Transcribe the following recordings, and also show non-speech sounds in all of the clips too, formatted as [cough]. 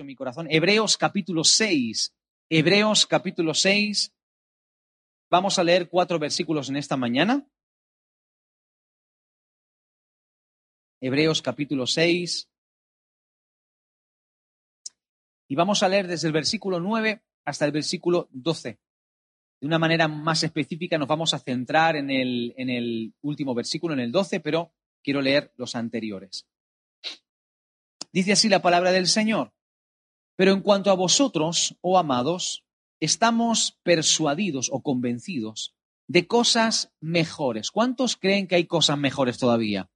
en mi corazón. Hebreos capítulo 6. Hebreos capítulo 6. Vamos a leer cuatro versículos en esta mañana. Hebreos capítulo 6. Y vamos a leer desde el versículo 9 hasta el versículo 12. De una manera más específica nos vamos a centrar en el, en el último versículo, en el 12, pero quiero leer los anteriores. Dice así la palabra del Señor. Pero en cuanto a vosotros, oh amados, estamos persuadidos o convencidos de cosas mejores. ¿Cuántos creen que hay cosas mejores todavía?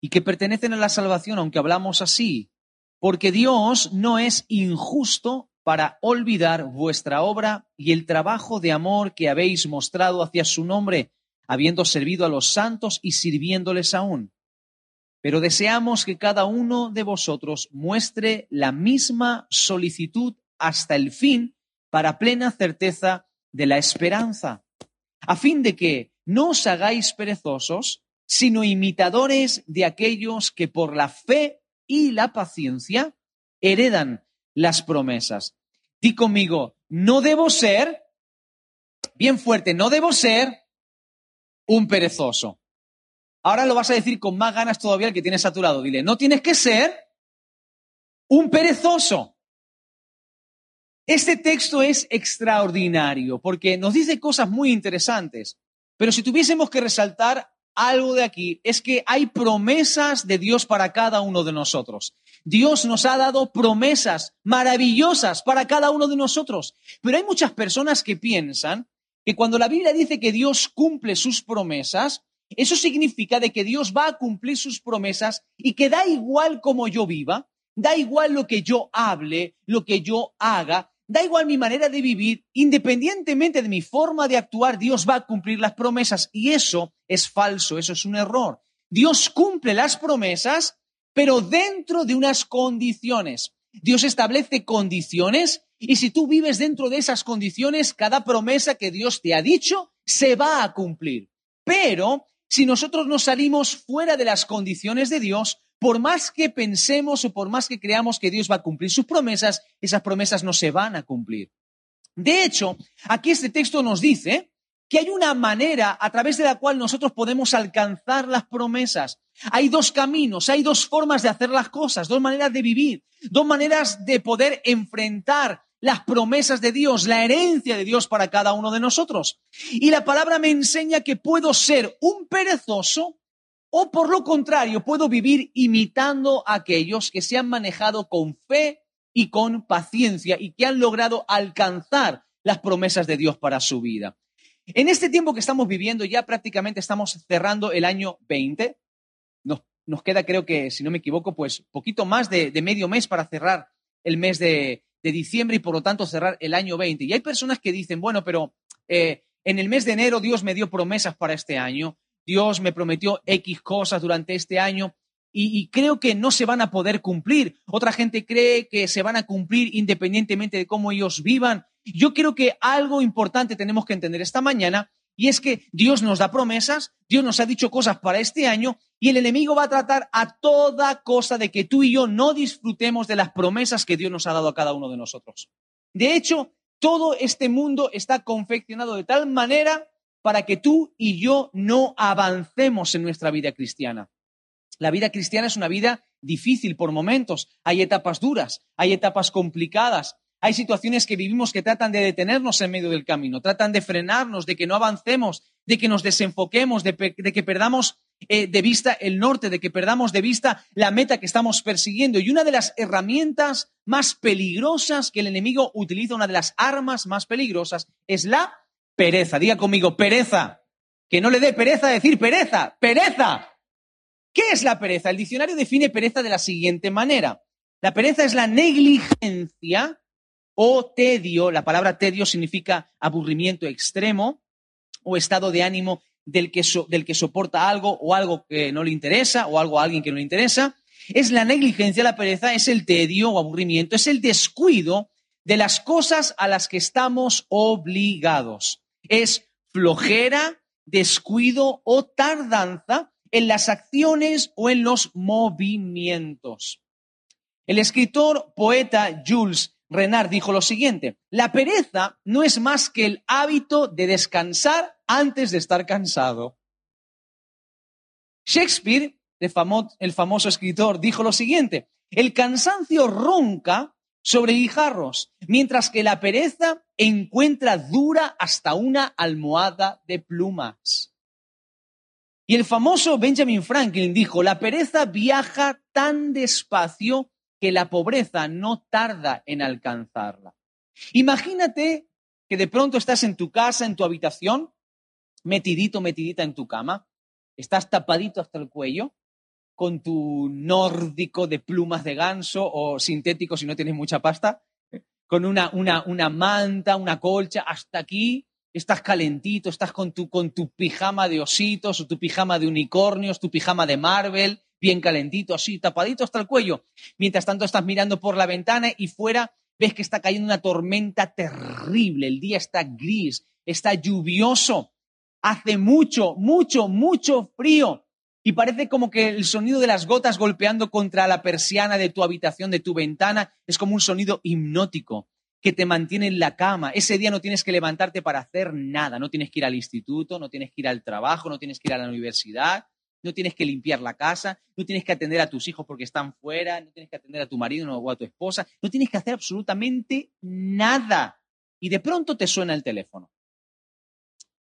Y que pertenecen a la salvación, aunque hablamos así, porque Dios no es injusto para olvidar vuestra obra y el trabajo de amor que habéis mostrado hacia su nombre, habiendo servido a los santos y sirviéndoles aún. Pero deseamos que cada uno de vosotros muestre la misma solicitud hasta el fin para plena certeza de la esperanza, a fin de que no os hagáis perezosos, sino imitadores de aquellos que por la fe y la paciencia heredan las promesas. Di conmigo, no debo ser, bien fuerte, no debo ser un perezoso. Ahora lo vas a decir con más ganas todavía el que tienes saturado. Dile, no tienes que ser un perezoso. Este texto es extraordinario porque nos dice cosas muy interesantes. Pero si tuviésemos que resaltar algo de aquí, es que hay promesas de Dios para cada uno de nosotros. Dios nos ha dado promesas maravillosas para cada uno de nosotros. Pero hay muchas personas que piensan que cuando la Biblia dice que Dios cumple sus promesas, eso significa de que Dios va a cumplir sus promesas y que da igual como yo viva, da igual lo que yo hable, lo que yo haga, da igual mi manera de vivir, independientemente de mi forma de actuar, Dios va a cumplir las promesas. Y eso es falso, eso es un error. Dios cumple las promesas, pero dentro de unas condiciones. Dios establece condiciones y si tú vives dentro de esas condiciones, cada promesa que Dios te ha dicho se va a cumplir. Pero si nosotros nos salimos fuera de las condiciones de Dios, por más que pensemos o por más que creamos que Dios va a cumplir sus promesas, esas promesas no se van a cumplir. De hecho, aquí este texto nos dice que hay una manera a través de la cual nosotros podemos alcanzar las promesas. Hay dos caminos, hay dos formas de hacer las cosas, dos maneras de vivir, dos maneras de poder enfrentar las promesas de Dios, la herencia de Dios para cada uno de nosotros. Y la palabra me enseña que puedo ser un perezoso o por lo contrario, puedo vivir imitando a aquellos que se han manejado con fe y con paciencia y que han logrado alcanzar las promesas de Dios para su vida. En este tiempo que estamos viviendo, ya prácticamente estamos cerrando el año 20. Nos, nos queda, creo que, si no me equivoco, pues poquito más de medio mes para cerrar el mes de, de diciembre y por lo tanto cerrar el año 20. Y hay personas que dicen, bueno, pero eh, en el mes de enero Dios me dio promesas para este año, Dios me prometió X cosas durante este año y, y, creo que no se van a poder cumplir. Otra gente cree que se van a cumplir independientemente de cómo ellos vivan. Yo creo que algo importante tenemos que entender esta mañana y es que Dios nos da promesas, Dios nos ha dicho cosas para este año y el enemigo va a tratar a toda cosa de que tú y yo no disfrutemos de las promesas que Dios nos ha dado a cada uno de nosotros. De hecho, todo este mundo está confeccionado de tal manera para que tú y yo no avancemos en nuestra vida cristiana. La vida cristiana es una vida difícil por momentos. Hay etapas duras, hay etapas complicadas, hay situaciones que vivimos que tratan de detenernos en medio del camino, tratan de frenarnos, de que no avancemos, de que nos desenfoquemos, de, que perdamos eh, de vista el norte, de que perdamos de vista la meta que estamos persiguiendo. Y una de las herramientas más peligrosas que el enemigo utiliza, una de las armas más peligrosas, es la pereza. Diga conmigo, pereza. Que no le dé pereza decir pereza, pereza. ¿Qué es la pereza? El diccionario define pereza de la siguiente manera. La pereza es la negligencia o tedio, la palabra tedio significa aburrimiento extremo o estado de ánimo del que, del que soporta algo o algo que no le interesa o algo a alguien que no le interesa. Es la negligencia, la pereza, es el tedio o aburrimiento, es el descuido de las cosas a las que estamos obligados. Es flojera, descuido o tardanza en las acciones o en los movimientos. El escritor poeta Jules Renard dijo lo siguiente, la pereza no es más que el hábito de descansar antes de estar cansado. Shakespeare, el famoso escritor, dijo lo siguiente, el cansancio ronca sobre guijarros, mientras que la pereza encuentra dura hasta una almohada de plumas. Y el famoso Benjamin Franklin dijo, la pereza viaja tan despacio que la pobreza no tarda en alcanzarla. Imagínate que de pronto estás en tu casa, en tu habitación, metidito, metidita en tu cama, estás tapadito hasta el cuello, con tu nórdico de plumas de ganso o sintético si no tienes mucha pasta, con una, una, una manta, una colcha, hasta aquí estás calentito, estás con tu, con tu pijama de ositos o tu pijama de unicornios, tu pijama de Marvel, bien calentito, así, tapadito hasta el cuello. Mientras tanto estás mirando por la ventana y fuera ves que está cayendo una tormenta terrible, el día está gris, está lluvioso, hace mucho, mucho, mucho frío. Y parece como que el sonido de las gotas golpeando contra la persiana de tu habitación, de tu ventana, es como un sonido hipnótico que te mantiene en la cama. Ese día no tienes que levantarte para hacer nada, no tienes que ir al instituto, no tienes que ir al trabajo, no tienes que ir a la universidad, no tienes que limpiar la casa, no tienes que atender a tus hijos porque están fuera, no tienes que atender a tu marido o a tu esposa, no tienes que hacer absolutamente nada. Y de pronto te suena el teléfono.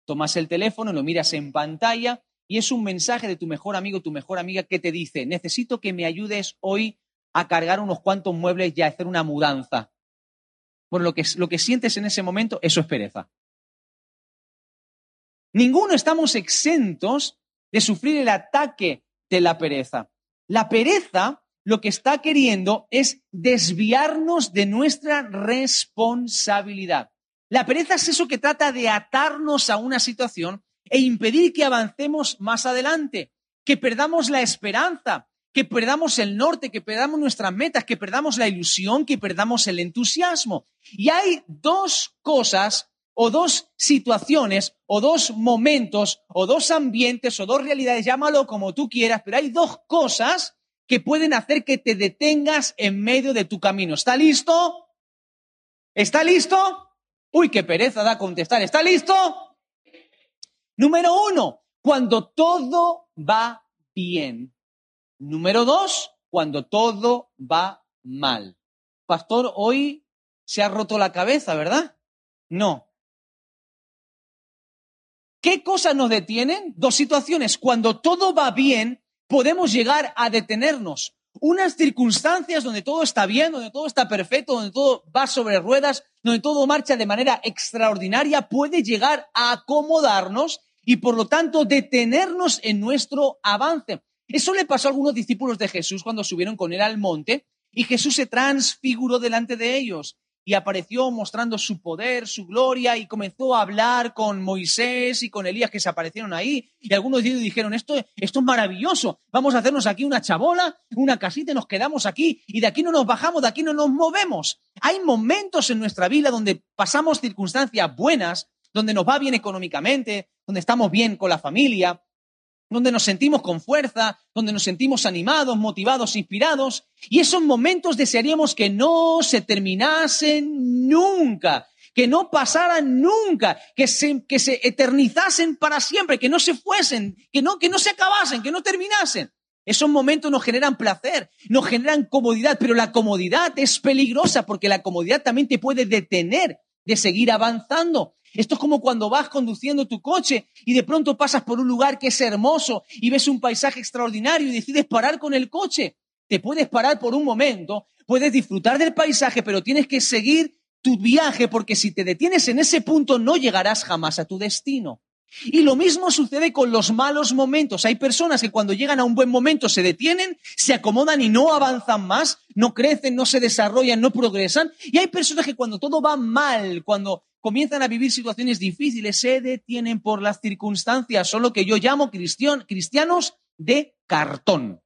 Tomas el teléfono, lo miras en pantalla y es un mensaje de tu mejor amigo, tu mejor amiga que te dice, necesito que me ayudes hoy a cargar unos cuantos muebles y a hacer una mudanza. Bueno, lo que, lo que sientes en ese momento, eso es pereza. Ninguno estamos exentos de sufrir el ataque de la pereza. La pereza lo que está queriendo es desviarnos de nuestra responsabilidad. La pereza es eso que trata de atarnos a una situación e impedir que avancemos más adelante, que perdamos la esperanza, que perdamos el norte, que perdamos nuestras metas, que perdamos la ilusión, que perdamos el entusiasmo. Y hay dos cosas o dos situaciones o dos momentos o dos ambientes o dos realidades, llámalo como tú quieras, pero hay dos cosas que pueden hacer que te detengas en medio de tu camino. ¿Está listo? ¿Está listo? Uy, qué pereza da contestar. ¿Está listo? Número uno, cuando todo va bien. Número dos, cuando todo va mal. Pastor, hoy se ha roto la cabeza, ¿verdad? No. ¿Qué cosas nos detienen? Dos situaciones. Cuando todo va bien, podemos llegar a detenernos. Unas circunstancias donde todo está bien, donde todo está perfecto, donde todo va sobre ruedas, donde todo marcha de manera extraordinaria, puede llegar a acomodarnos y por lo tanto detenernos en nuestro avance. Eso le pasó a algunos discípulos de Jesús cuando subieron con él al monte y Jesús se transfiguró delante de ellos y apareció mostrando su poder, su gloria y comenzó a hablar con Moisés y con Elías que se aparecieron ahí y algunos de ellos dijeron, esto, esto es maravilloso, vamos a hacernos aquí una chabola, una casita y nos quedamos aquí y de aquí no nos bajamos, de aquí no nos movemos. Hay momentos en nuestra vida donde pasamos circunstancias buenas donde nos va bien económicamente, donde estamos bien con la familia, donde nos sentimos con fuerza, donde nos sentimos animados, motivados, inspirados. Y esos momentos desearíamos que no se terminasen nunca, que no pasaran nunca, que se, que se eternizasen para siempre, que no se fuesen, que no, que no se acabasen, que no terminasen. Esos momentos nos generan placer, nos generan comodidad, pero la comodidad es peligrosa porque la comodidad también te puede detener de seguir avanzando. Esto es como cuando vas conduciendo tu coche y de pronto pasas por un lugar que es hermoso y ves un paisaje extraordinario y decides parar con el coche. Te puedes parar por un momento, puedes disfrutar del paisaje, pero tienes que seguir tu viaje porque si te detienes en ese punto no llegarás jamás a tu destino. Y lo mismo sucede con los malos momentos. Hay personas que cuando llegan a un buen momento se detienen, se acomodan y no avanzan más, no crecen, no se desarrollan, no progresan. Y hay personas que cuando todo va mal, cuando comienzan a vivir situaciones difíciles, se detienen por las circunstancias. Son lo que yo llamo cristianos de cartón.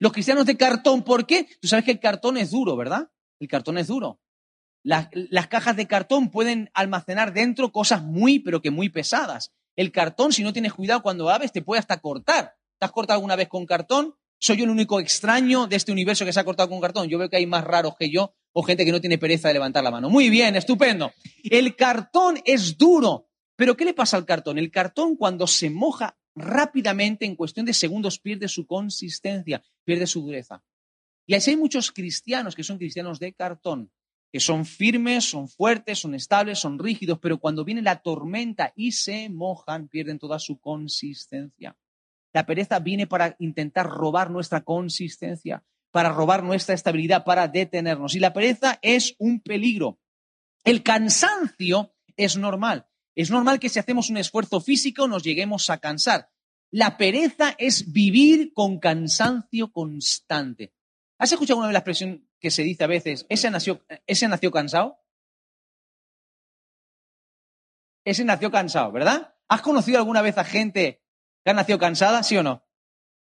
Los cristianos de cartón, ¿por qué? Tú sabes que el cartón es duro, ¿verdad? El cartón es duro. Las, cajas de cartón pueden almacenar dentro cosas muy, pero que muy pesadas. El cartón, si no tienes cuidado cuando abres, te puede hasta cortar. ¿Te has cortado alguna vez con cartón? ¿Soy yo el único extraño de este universo que se ha cortado con cartón? Yo veo que hay más raros que yo o gente que no tiene pereza de levantar la mano. Muy bien, estupendo. El cartón es duro. Pero ¿qué le pasa al cartón? El cartón cuando se moja rápidamente, en cuestión de segundos, pierde su consistencia, pierde su dureza. Y así hay muchos cristianos que son cristianos de cartón, que son firmes, son fuertes, son estables, son rígidos, pero cuando viene la tormenta y se mojan, pierden toda su consistencia. La pereza viene para intentar robar nuestra consistencia, para robar nuestra estabilidad, para detenernos. Y la pereza es un peligro. El cansancio es normal. Es normal que si hacemos un esfuerzo físico nos lleguemos a cansar. La pereza es vivir con cansancio constante. ¿Has escuchado alguna vez la expresión que se dice a veces, ese nació, ese nació cansado? Ese nació cansado, ¿verdad? ¿Has conocido alguna vez a gente que ha nacido cansada, sí o no?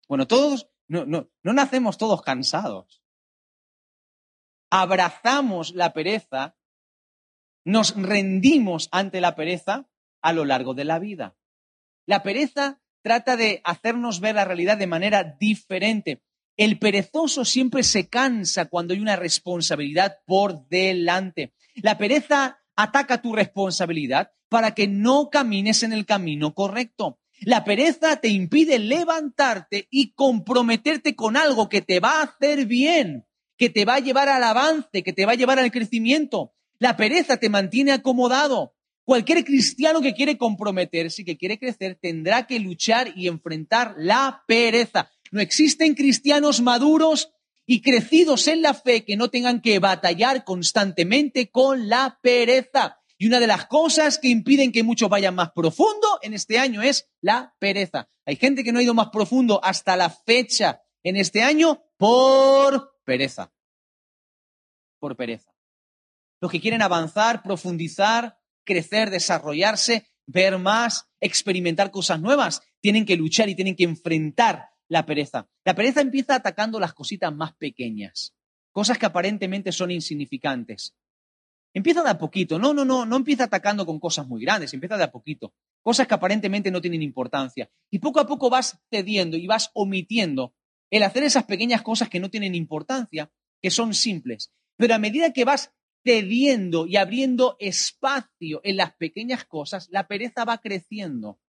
Bueno, todos, no, no, no nacemos todos cansados. Abrazamos la pereza, nos rendimos ante la pereza a lo largo de la vida. La pereza trata de hacernos ver la realidad de manera diferente. El perezoso siempre se cansa cuando hay una responsabilidad por delante. La pereza ataca tu responsabilidad para que no camines en el camino correcto. La pereza te impide levantarte y comprometerte con algo que te va a hacer bien, que te va a llevar al avance, que te va a llevar al crecimiento. La pereza te mantiene acomodado. Cualquier cristiano que quiere comprometerse y que quiere crecer tendrá que luchar y enfrentar la pereza. No existen cristianos maduros y crecidos en la fe que no tengan que batallar constantemente con la pereza. Y una de las cosas que impiden que muchos vayan más profundo en este año es la pereza. Hay gente que no ha ido más profundo hasta la fecha en este año por pereza. Por pereza. Los que quieren avanzar, profundizar, crecer, desarrollarse, ver más, experimentar cosas nuevas, tienen que luchar y tienen que enfrentar la pereza. La pereza empieza atacando las cositas más pequeñas, cosas que aparentemente son insignificantes. Empieza de a poquito, no, no, no, no empieza atacando con cosas muy grandes, empieza de a poquito, cosas que aparentemente no tienen importancia. Y poco a poco vas cediendo y vas omitiendo el hacer esas pequeñas cosas que no tienen importancia, que son simples. Pero a medida que vas cediendo y abriendo espacio en las pequeñas cosas, la pereza va creciendo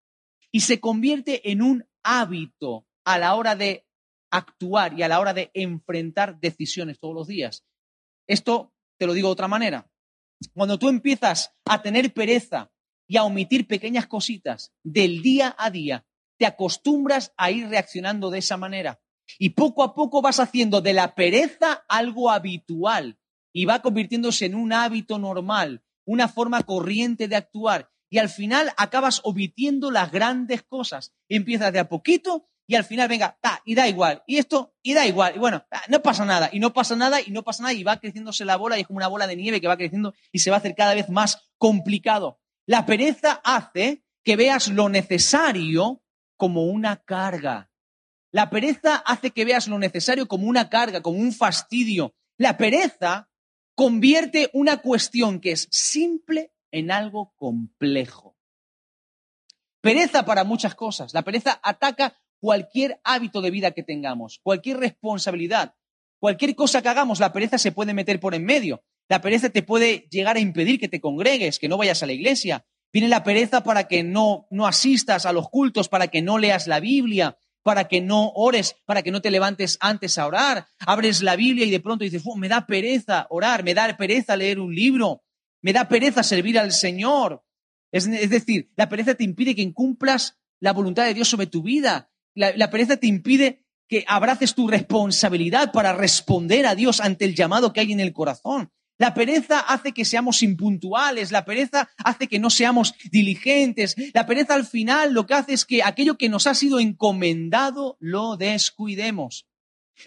y se convierte en un hábito a la hora de actuar y a la hora de enfrentar decisiones todos los días. Esto te lo digo de otra manera. Cuando tú empiezas a tener pereza y a omitir pequeñas cositas del día a día, te acostumbras a ir reaccionando de esa manera. Y poco a poco vas haciendo de la pereza algo habitual y va convirtiéndose en un hábito normal, una forma corriente de actuar. Y al final acabas omitiendo las grandes cosas. Empiezas de a poquito y al final venga, ta, y da igual, y esto, y da igual, y bueno, no pasa nada, y no pasa nada, y no pasa nada, y va creciéndose la bola, y es como una bola de nieve que va creciendo y se va a hacer cada vez más complicado. La pereza hace que veas lo necesario como una carga. La pereza hace que veas lo necesario como una carga, como un fastidio. La pereza convierte una cuestión que es simple en algo complejo. Pereza para muchas cosas. La pereza ataca cualquier hábito de vida que tengamos, cualquier responsabilidad, cualquier cosa que hagamos, la pereza se puede meter por en medio. La pereza te puede llegar a impedir que te congregues, que no vayas a la iglesia. Viene la pereza para que no, no asistas a los cultos, para que no leas la Biblia, para que no ores, para que no te levantes antes a orar. Abres la Biblia y de pronto dices, me da pereza orar, me da pereza leer un libro, me da pereza servir al Señor. Es, es decir, la pereza te impide que incumplas la voluntad de Dios sobre tu vida. La, pereza te impide que abraces tu responsabilidad para responder a Dios ante el llamado que hay en el corazón. La pereza hace que seamos impuntuales, la pereza hace que no seamos diligentes, la pereza al final lo que hace es que aquello que nos ha sido encomendado lo descuidemos.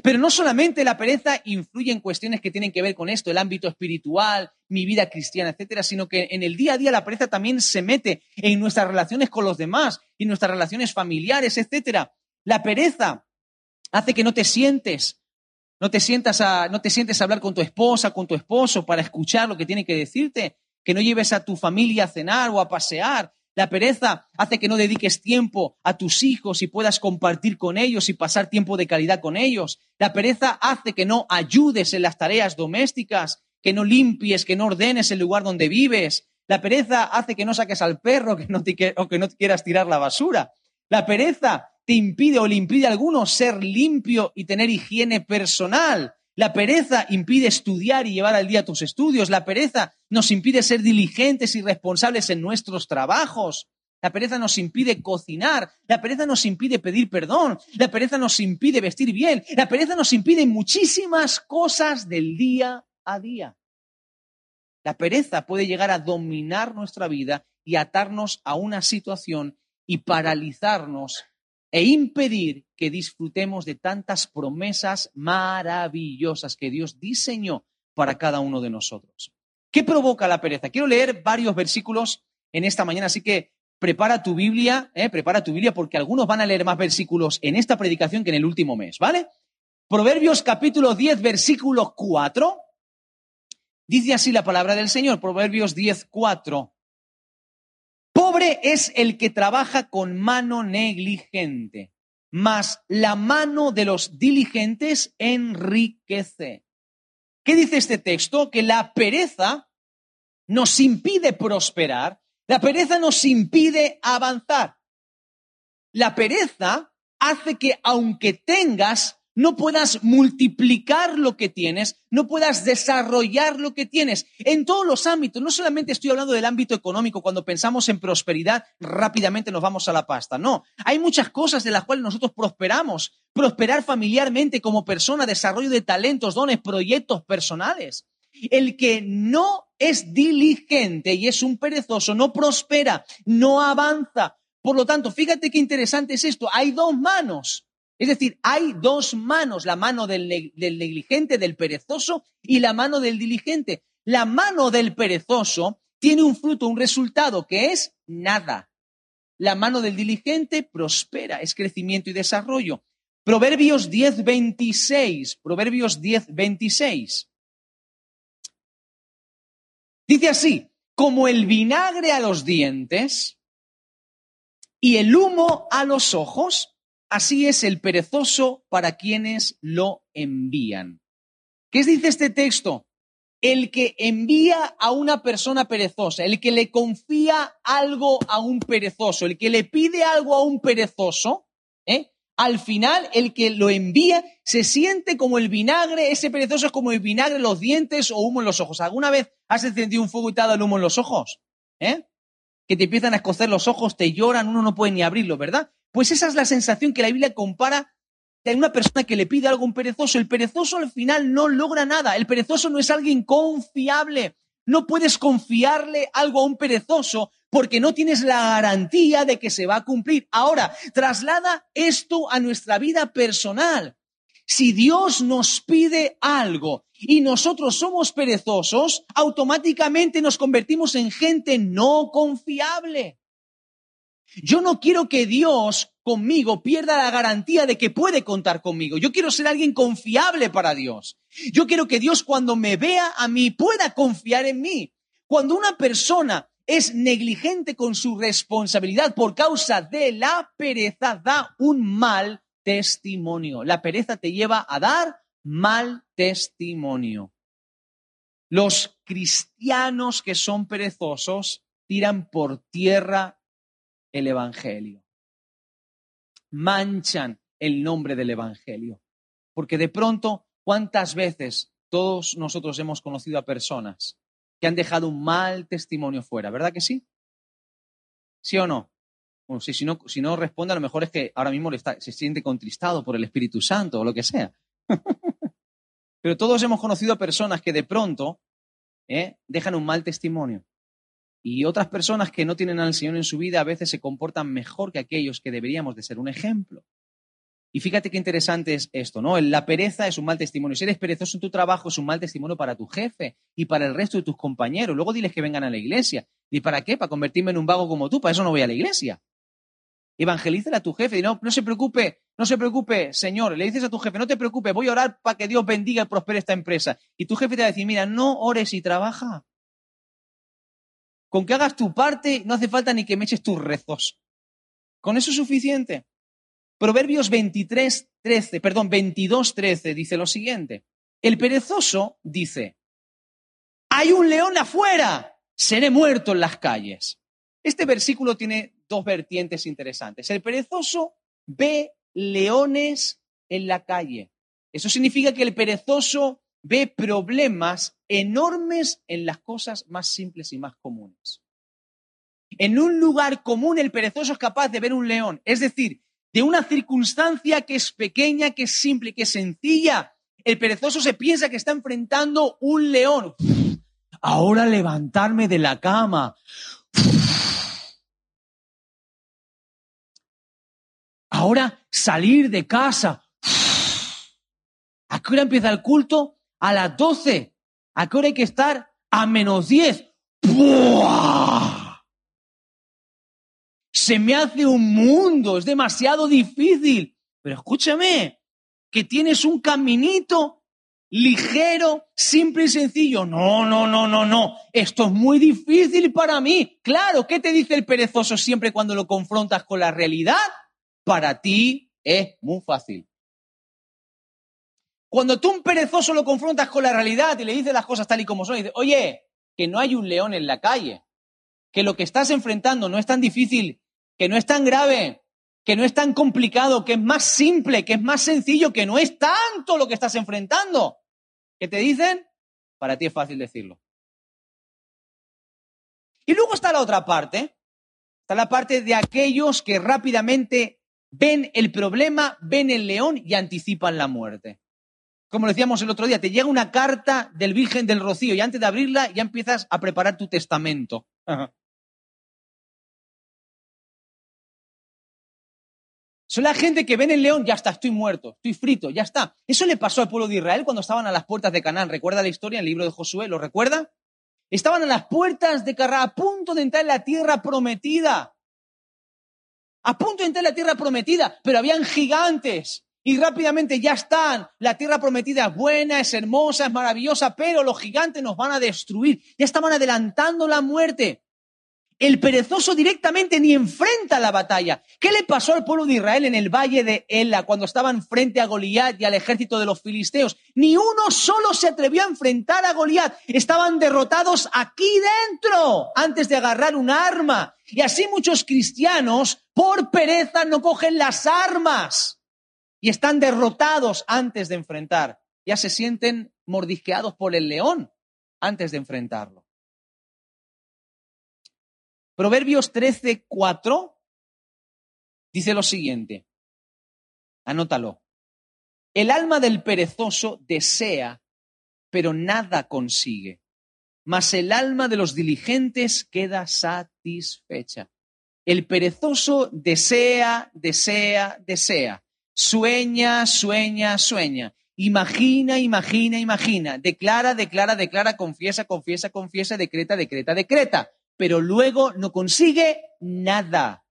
Pero no solamente la pereza influye en cuestiones que tienen que ver con esto, el ámbito espiritual, mi vida cristiana, etcétera, sino que en el día a día la pereza también se mete en nuestras relaciones con los demás, en nuestras relaciones familiares, etcétera. La pereza hace que no te sientes, no te sientas a, no te sientes a hablar con tu esposa, con tu esposo para escuchar lo que tiene que decirte, que no lleves a tu familia a cenar o a pasear. La pereza hace que no dediques tiempo a tus hijos y puedas compartir con ellos y pasar tiempo de calidad con ellos. La pereza hace que no ayudes en las tareas domésticas, que no limpies, que no ordenes el lugar donde vives. La pereza hace que no saques al perro que no o que no quieras tirar la basura. La pereza te impide o le impide a algunos ser limpio y tener higiene personal. La pereza impide estudiar y llevar al día tus estudios. La pereza nos impide ser diligentes y responsables en nuestros trabajos. La pereza nos impide cocinar. La pereza nos impide pedir perdón. La pereza nos impide vestir bien. La pereza nos impide muchísimas cosas del día a día. La pereza puede llegar a dominar nuestra vida y atarnos a una situación y paralizarnos e impedir que disfrutemos de tantas promesas maravillosas que Dios diseñó para cada uno de nosotros. ¿Qué provoca la pereza? Quiero leer varios versículos en esta mañana, así que prepara tu Biblia, eh, prepara tu Biblia porque algunos van a leer más versículos en esta predicación que en el último mes, ¿vale? Proverbios capítulo 10, versículo 4. Dice así la palabra del Señor, Proverbios 10, 4. Es el que trabaja con mano negligente, mas la mano de los diligentes enriquece. ¿Qué dice este texto? Que la pereza nos impide prosperar, la pereza nos impide avanzar. La pereza hace que aunque tengas no puedas multiplicar lo que tienes, no puedas desarrollar lo que tienes en todos los ámbitos. No solamente estoy hablando del ámbito económico, cuando pensamos en prosperidad, rápidamente nos vamos a la pasta. No, hay muchas cosas de las cuales nosotros prosperamos. Prosperar familiarmente como persona, desarrollo de talentos, dones, proyectos personales. El que no es diligente y es un perezoso no prospera, no avanza. Por lo tanto, fíjate qué interesante es esto. Hay dos manos es decir, hay dos manos, la mano del, negligente, del perezoso y la mano del diligente. La mano del perezoso tiene un fruto, un resultado que es nada. La mano del diligente prospera, es crecimiento y desarrollo. Proverbios 10, 26. Proverbios 10, 26. Dice así, como el vinagre a los dientes y el humo a los ojos, Así es el perezoso para quienes lo envían. ¿Qué dice este texto? El que envía a una persona perezosa, el que le confía algo a un perezoso, el que le pide algo a un perezoso, ¿eh? al final el que lo envía se siente como el vinagre, ese perezoso es como el vinagre en los dientes o humo en los ojos. ¿Alguna vez has encendido un fuego y te ha dado el humo en los ojos? ¿Eh? Que te empiezan a escocer los ojos, te lloran, uno no puede ni abrirlo, ¿verdad? Pues esa es la sensación que la Biblia compara de una persona que le pide algo a un perezoso. El perezoso al final no logra nada. El perezoso no es alguien confiable. No puedes confiarle algo a un perezoso porque no tienes la garantía de que se va a cumplir. Ahora, traslada esto a nuestra vida personal. Si Dios nos pide algo y nosotros somos perezosos, automáticamente nos convertimos en gente no confiable. Yo no quiero que Dios conmigo pierda la garantía de que puede contar conmigo. Yo quiero ser alguien confiable para Dios. Yo quiero que Dios cuando me vea a mí pueda confiar en mí. Cuando una persona es negligente con su responsabilidad por causa de la pereza, da un mal testimonio. La pereza te lleva a dar mal testimonio. Los cristianos que son perezosos tiran por tierra el Evangelio. Manchan el nombre del Evangelio. Porque de pronto, ¿cuántas veces todos nosotros hemos conocido a personas que han dejado un mal testimonio fuera? ¿Verdad que sí? ¿Sí o no? Bueno, si, no, si no responde, a lo mejor es que ahora mismo se siente contristado por el Espíritu Santo o lo que sea. [laughs] Pero todos hemos conocido a personas que de pronto ¿eh? dejan un mal testimonio. Y otras personas que no tienen al Señor en su vida a veces se comportan mejor que aquellos que deberíamos de ser un ejemplo. Y fíjate qué interesante es esto, ¿no? La pereza es un mal testimonio. Si eres perezoso en tu trabajo, es un mal testimonio para tu jefe y para el resto de tus compañeros. Luego diles que vengan a la iglesia. ¿Y para qué? Para convertirme en un vago como tú. Para eso no voy a la iglesia. Evangelízala a tu jefe. Y no, no se preocupe, no se preocupe, señor. Le dices a tu jefe, no te preocupes, voy a orar para que Dios bendiga y prospere esta empresa. Y tu jefe te va a decir, mira, no ores y trabaja. Con que hagas tu parte, no hace falta ni que me eches tus rezos. Con eso es suficiente. Proverbios 23, 13, perdón, 22, 13 dice lo siguiente. El perezoso dice, hay un león afuera, seré muerto en las calles. Este versículo tiene dos vertientes interesantes. El perezoso ve leones en la calle. Eso significa que el perezoso ve problemas enormes en las cosas más simples y más comunes. En un lugar común el perezoso es capaz de ver un león, es decir, de una circunstancia que es pequeña, que es simple, que es sencilla. El perezoso se piensa que está enfrentando un león. Ahora levantarme de la cama. Ahora salir de casa. ¿A qué hora empieza el culto? A las 12. ¿A qué hora hay que estar? A menos 10. Se me hace un mundo, es demasiado difícil. Pero escúchame, que tienes un caminito ligero, simple y sencillo. No, no, no, no, no. Esto es muy difícil para mí. Claro, ¿qué te dice el perezoso siempre cuando lo confrontas con la realidad? Para ti es muy fácil. Cuando tú un perezoso lo confrontas con la realidad y le dices las cosas tal y como son, dices, oye, que no hay un león en la calle, que lo que estás enfrentando no es tan difícil, que no es tan grave, que no es tan complicado, que es más simple, que es más sencillo, que no es tanto lo que estás enfrentando. ¿Qué te dicen? Para ti es fácil decirlo. Y luego está la otra parte, está la parte de aquellos que rápidamente ven el problema, ven el león y anticipan la muerte como decíamos el otro día, te llega una carta del Virgen del Rocío y antes de abrirla ya empiezas a preparar tu testamento. Son la gente que ven el león, ya está, estoy muerto, estoy frito, ya está. Eso le pasó al pueblo de Israel cuando estaban a las puertas de Canaán. ¿Recuerda la historia en el libro de Josué? ¿Lo recuerda? Estaban a las puertas de Canaán, a punto de entrar en la tierra prometida. A punto de entrar en la tierra prometida, pero habían gigantes y rápidamente ya están. La tierra prometida es buena, es hermosa, es maravillosa, pero los gigantes nos van a destruir. Ya estaban adelantando la muerte. El perezoso directamente ni enfrenta la batalla. ¿Qué le pasó al pueblo de Israel en el valle de Ela cuando estaban frente a Goliat y al ejército de los filisteos? Ni uno solo se atrevió a enfrentar a Goliat. Estaban derrotados aquí dentro antes de agarrar un arma. Y así muchos cristianos, por pereza, no cogen las armas y están derrotados antes de enfrentar. Ya se sienten mordisqueados por el león antes de enfrentarlo. Proverbios 13, 4 dice lo siguiente. Anótalo. El alma del perezoso desea, pero nada consigue. Mas el alma de los diligentes queda satisfecha. El perezoso desea, desea, desea Sueña, sueña, sueña. Imagina, imagina, imagina. Declara, declara, declara, confiesa, confiesa, confiesa, decreta, decreta, decreta. Pero luego no consigue nada.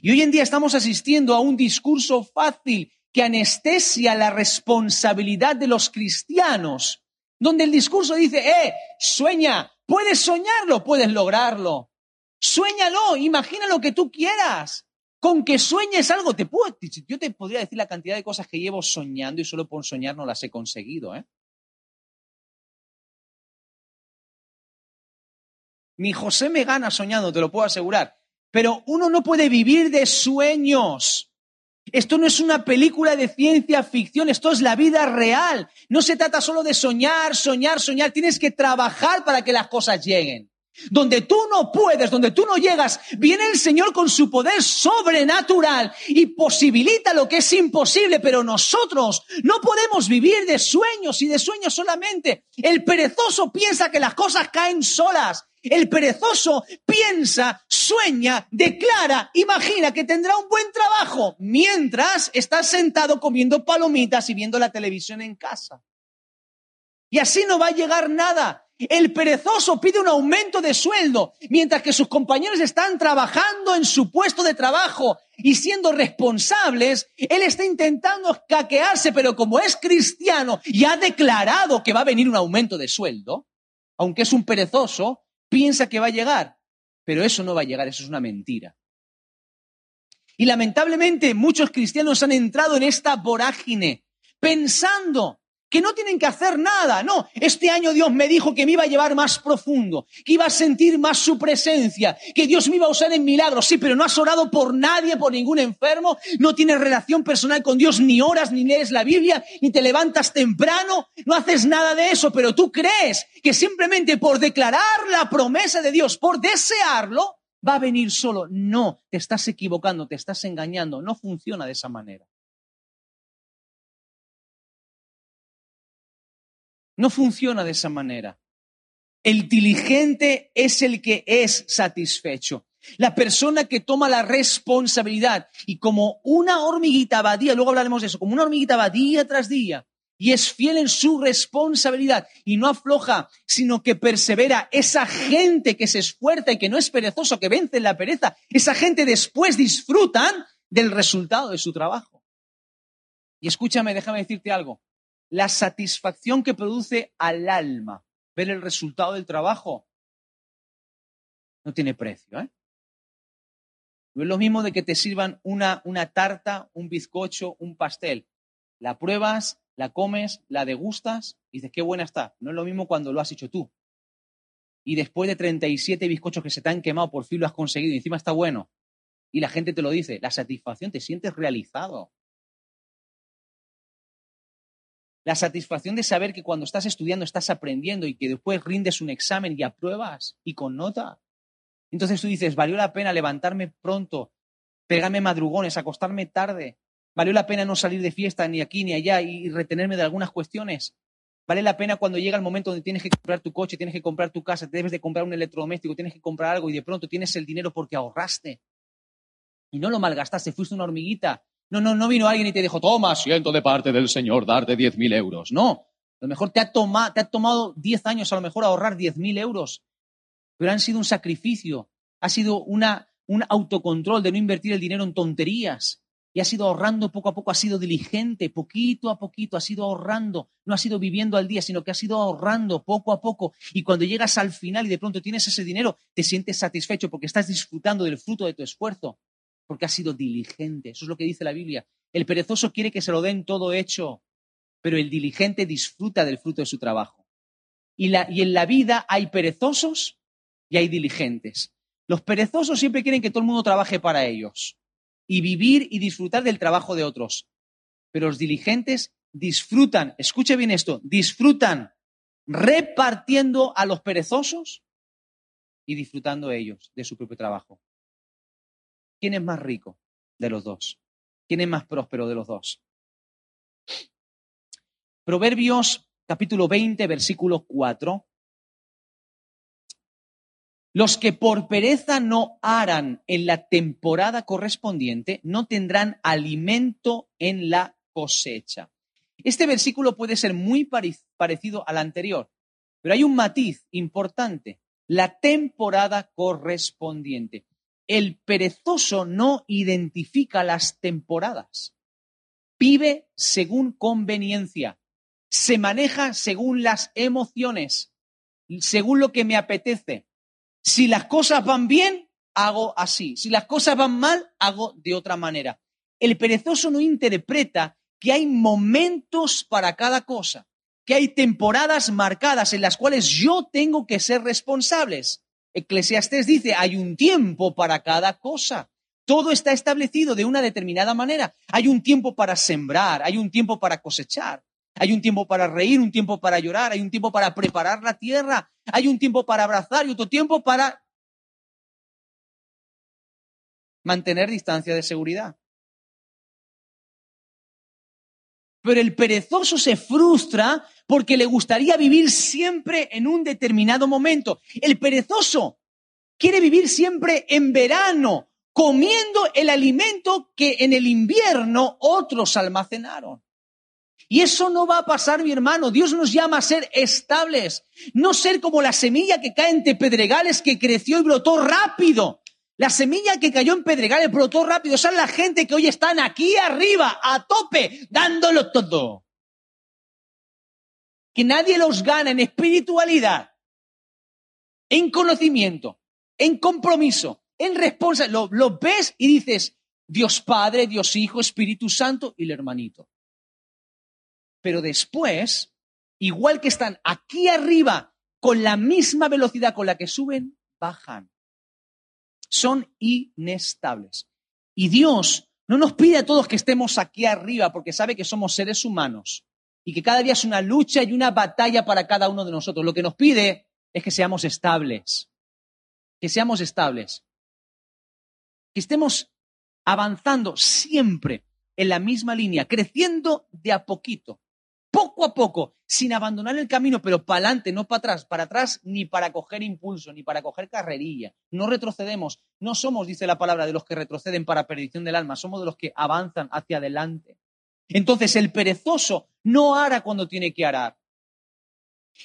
Y hoy en día estamos asistiendo a un discurso fácil que anestesia la responsabilidad de los cristianos, donde el discurso dice, eh, sueña, puedes soñarlo, puedes lograrlo. Suéñalo, imagina lo que tú quieras. Con que sueñes algo, te puedo, yo te podría decir la cantidad de cosas que llevo soñando y solo por soñar no las he conseguido. ¿eh? Ni José me gana soñando, te lo puedo asegurar. Pero uno no puede vivir de sueños. Esto no es una película de ciencia ficción, esto es la vida real. No se trata solo de soñar, soñar, soñar. Tienes que trabajar para que las cosas lleguen. Donde tú no puedes, donde tú no llegas, viene el Señor con su poder sobrenatural y posibilita lo que es imposible, pero nosotros no podemos vivir de sueños y de sueños solamente. El perezoso piensa que las cosas caen solas. El perezoso piensa, sueña, declara, imagina que tendrá un buen trabajo mientras está sentado comiendo palomitas y viendo la televisión en casa. Y así no va a llegar nada. El perezoso pide un aumento de sueldo, mientras que sus compañeros están trabajando en su puesto de trabajo y siendo responsables, él está intentando escaquearse, pero como es cristiano y ha declarado que va a venir un aumento de sueldo, aunque es un perezoso, piensa que va a llegar, pero eso no va a llegar, eso es una mentira. Y lamentablemente muchos cristianos han entrado en esta vorágine pensando que no tienen que hacer nada. No, este año Dios me dijo que me iba a llevar más profundo, que iba a sentir más su presencia, que Dios me iba a usar en milagros. Sí, pero no has orado por nadie, por ningún enfermo, no tienes relación personal con Dios, ni oras, ni lees la Biblia, ni te levantas temprano, no haces nada de eso, pero tú crees que simplemente por declarar la promesa de Dios, por desearlo, va a venir solo. No, te estás equivocando, te estás engañando, no funciona de esa manera. No funciona de esa manera. El diligente es el que es satisfecho. La persona que toma la responsabilidad y como una hormiguita va día, luego hablaremos de eso, como una hormiguita va día tras día y es fiel en su responsabilidad y no afloja, sino que persevera. Esa gente que se esfuerza y que no es perezoso, que vence la pereza, esa gente después disfrutan del resultado de su trabajo. Y escúchame, déjame decirte algo la satisfacción que produce al alma ver el resultado del trabajo no tiene precio. ¿eh? No es lo mismo de que te sirvan una, una tarta, un bizcocho, un pastel. La pruebas, la comes, la degustas y dices, qué buena está. No es lo mismo cuando lo has hecho tú. Y después de 37 bizcochos que se te han quemado, por fin lo has conseguido y encima está bueno. Y la gente te lo dice, la satisfacción, te sientes realizado. La satisfacción de saber que cuando estás estudiando estás aprendiendo y que después rindes un examen y apruebas y con nota. Entonces tú dices, valió la pena levantarme pronto, pegarme madrugones, acostarme tarde. Valió la pena no salir de fiesta ni aquí ni allá y retenerme de algunas cuestiones. Vale la pena cuando llega el momento donde tienes que comprar tu coche, tienes que comprar tu casa, te debes de comprar un electrodoméstico, tienes que comprar algo y de pronto tienes el dinero porque ahorraste. Y no lo malgastaste, fuiste una hormiguita no, no, no vino alguien y te dijo, toma, siento de parte del Señor darte diez mil euros. No, a lo mejor te ha, tomado, te ha tomado diez años a lo mejor ahorrar diez mil euros, pero han sido un sacrificio, ha sido un autocontrol de no invertir el dinero en tonterías. Y ha sido ahorrando poco a poco, ha sido diligente, poquito a poquito, ha sido ahorrando, no ha sido viviendo al día, sino que ha sido ahorrando poco a poco. Y cuando llegas al final y de pronto tienes ese dinero, te sientes satisfecho porque estás disfrutando del fruto de tu esfuerzo porque ha sido diligente. Eso es lo que dice la Biblia. El perezoso quiere que se lo den todo hecho, pero el diligente disfruta del fruto de su trabajo. Y, y en la vida hay perezosos y hay diligentes. Los perezosos siempre quieren que todo el mundo trabaje para ellos y vivir y disfrutar del trabajo de otros. Pero los diligentes disfrutan, escuche bien esto, disfrutan repartiendo a los perezosos y disfrutando ellos de su propio trabajo. ¿Quién es más rico de los dos? ¿Quién es más próspero de los dos? Proverbios capítulo 20, versículo 4. Los que por pereza no harán en la temporada correspondiente no tendrán alimento en la cosecha. Este versículo puede ser muy parecido al anterior, pero hay un matiz importante, la temporada correspondiente. El perezoso no identifica las temporadas. Vive según conveniencia. Se maneja según las emociones, según lo que me apetece. Si las cosas van bien, hago así. Si las cosas van mal, hago de otra manera. El perezoso no interpreta que hay momentos para cada cosa, que hay temporadas marcadas en las cuales yo tengo que ser responsables. Eclesiastés dice, hay un tiempo para cada cosa. Todo está establecido de una determinada manera. Hay un tiempo para sembrar, hay un tiempo para cosechar, hay un tiempo para reír, un tiempo para llorar, hay un tiempo para preparar la tierra, hay un tiempo para abrazar y otro tiempo para mantener distancia de seguridad. Pero el perezoso se frustra porque le gustaría vivir siempre en un determinado momento. El perezoso quiere vivir siempre en verano, comiendo el alimento que en el invierno otros almacenaron. Y eso no va a pasar, mi hermano. Dios nos llama a ser estables, no ser como la semilla que cae entre pedregales que creció y brotó rápido. La semilla que cayó en Pedregales brotó rápido. Son la gente que hoy están aquí arriba, a tope, dándolo todo. Que nadie los gana en espiritualidad, en conocimiento, en compromiso, en responsabilidad. Lo, lo ves y dices, Dios Padre, Dios Hijo, Espíritu Santo y el hermanito. Pero después, igual que están aquí arriba con la misma velocidad con la que suben, bajan. Son inestables. Y Dios no nos pide a todos que estemos aquí arriba porque sabe que somos seres humanos y que cada día es una lucha y una batalla para cada uno de nosotros. Lo que nos pide es que seamos estables, que seamos estables, que estemos avanzando siempre en la misma línea, creciendo de a poquito, poco a poco, sin abandonar el camino, pero para adelante, no para atrás, para atrás ni para coger impulso, ni para coger carrerilla. No retrocedemos, no somos, dice la palabra, de los que retroceden para perdición del alma, somos de los que avanzan hacia adelante. Entonces el perezoso no hará cuando tiene que arar.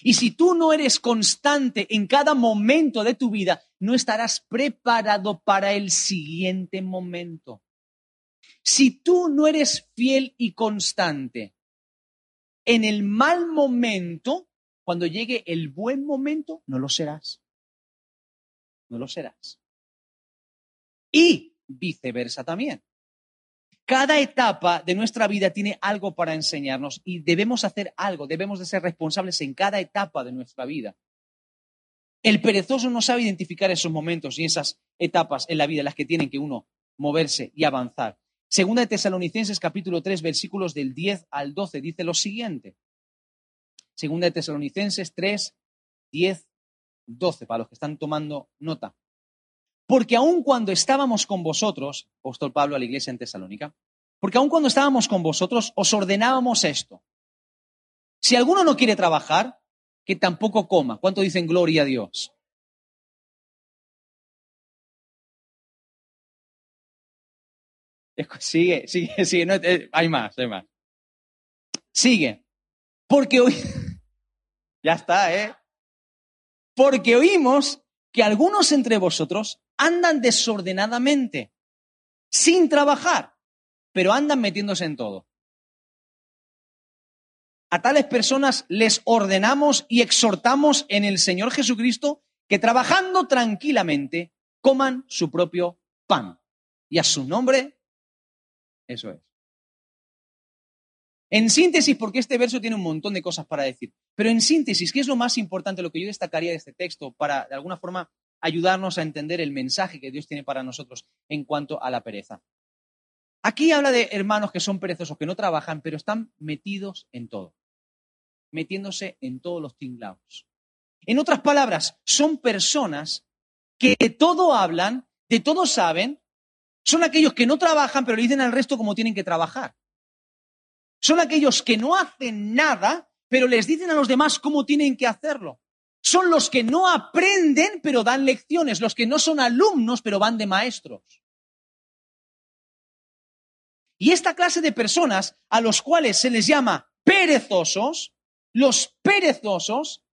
Y si tú no eres constante en cada momento de tu vida, no estarás preparado para el siguiente momento. Si tú no eres fiel y constante en el mal momento, cuando llegue el buen momento, no lo serás. No lo serás. Y viceversa también. Cada etapa de nuestra vida tiene algo para enseñarnos y debemos hacer algo, debemos de ser responsables en cada etapa de nuestra vida. El perezoso no sabe identificar esos momentos y esas etapas en la vida en las que tienen que uno moverse y avanzar. Segunda de Tesalonicenses capítulo 3 versículos del 10 al 12 dice lo siguiente. Segunda de Tesalonicenses 3, 10, 12, para los que están tomando nota. Porque aun cuando estábamos con vosotros, apóstol Pablo a la iglesia en Tesalónica, porque aun cuando estábamos con vosotros os ordenábamos esto. Si alguno no quiere trabajar, que tampoco coma. ¿Cuánto dicen gloria a Dios? Sigue, sigue, [laughs] sigue. Eh, hay más, hay más. Sigue. Porque hoy. [laughs] ya está, ¿eh? Porque oímos que algunos entre vosotros andan desordenadamente, sin trabajar, pero andan metiéndose en todo. A tales personas les ordenamos y exhortamos en el Señor Jesucristo que trabajando tranquilamente coman su propio pan. Y a su nombre eso es. En síntesis, porque este verso tiene un montón de cosas para decir, pero en síntesis, ¿qué es lo más importante, lo que yo destacaría de este texto para, de alguna forma, ayudarnos a entender el mensaje que Dios tiene para nosotros en cuanto a la pereza? Aquí habla de hermanos que son perezosos, que no trabajan, pero están metidos en todo, metiéndose en todos los tinglados. En otras palabras, son personas que de todo hablan, de todo saben, son aquellos que no trabajan, pero le dicen al resto cómo tienen que trabajar. Son aquellos que no hacen nada, pero les dicen a los demás cómo tienen que hacerlo. Son los que no aprenden, pero dan lecciones. Los que no son alumnos, pero van de maestros. Y esta clase de personas a los cuales se les llama perezosos, los perezosos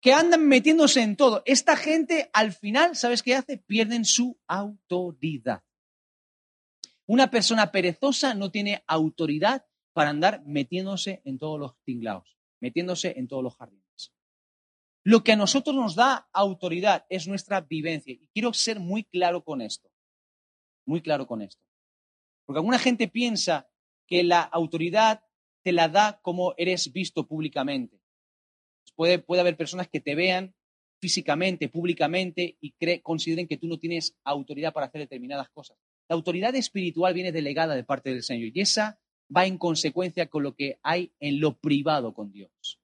que andan metiéndose en todo, esta gente al final, ¿sabes qué hace? Pierden su autoridad. Una persona perezosa no tiene autoridad para andar metiéndose en todos los tinglados, metiéndose en todos los jardines. Lo que a nosotros nos da autoridad es nuestra vivencia. Y quiero ser muy claro con esto. Muy claro con esto. Porque alguna gente piensa que la autoridad te la da como eres visto públicamente. Puede, puede haber personas que te vean físicamente, públicamente y consideren que tú no tienes autoridad para hacer determinadas cosas. La autoridad espiritual viene delegada de parte del Señor y esa va en consecuencia con lo que hay en lo privado con Dios.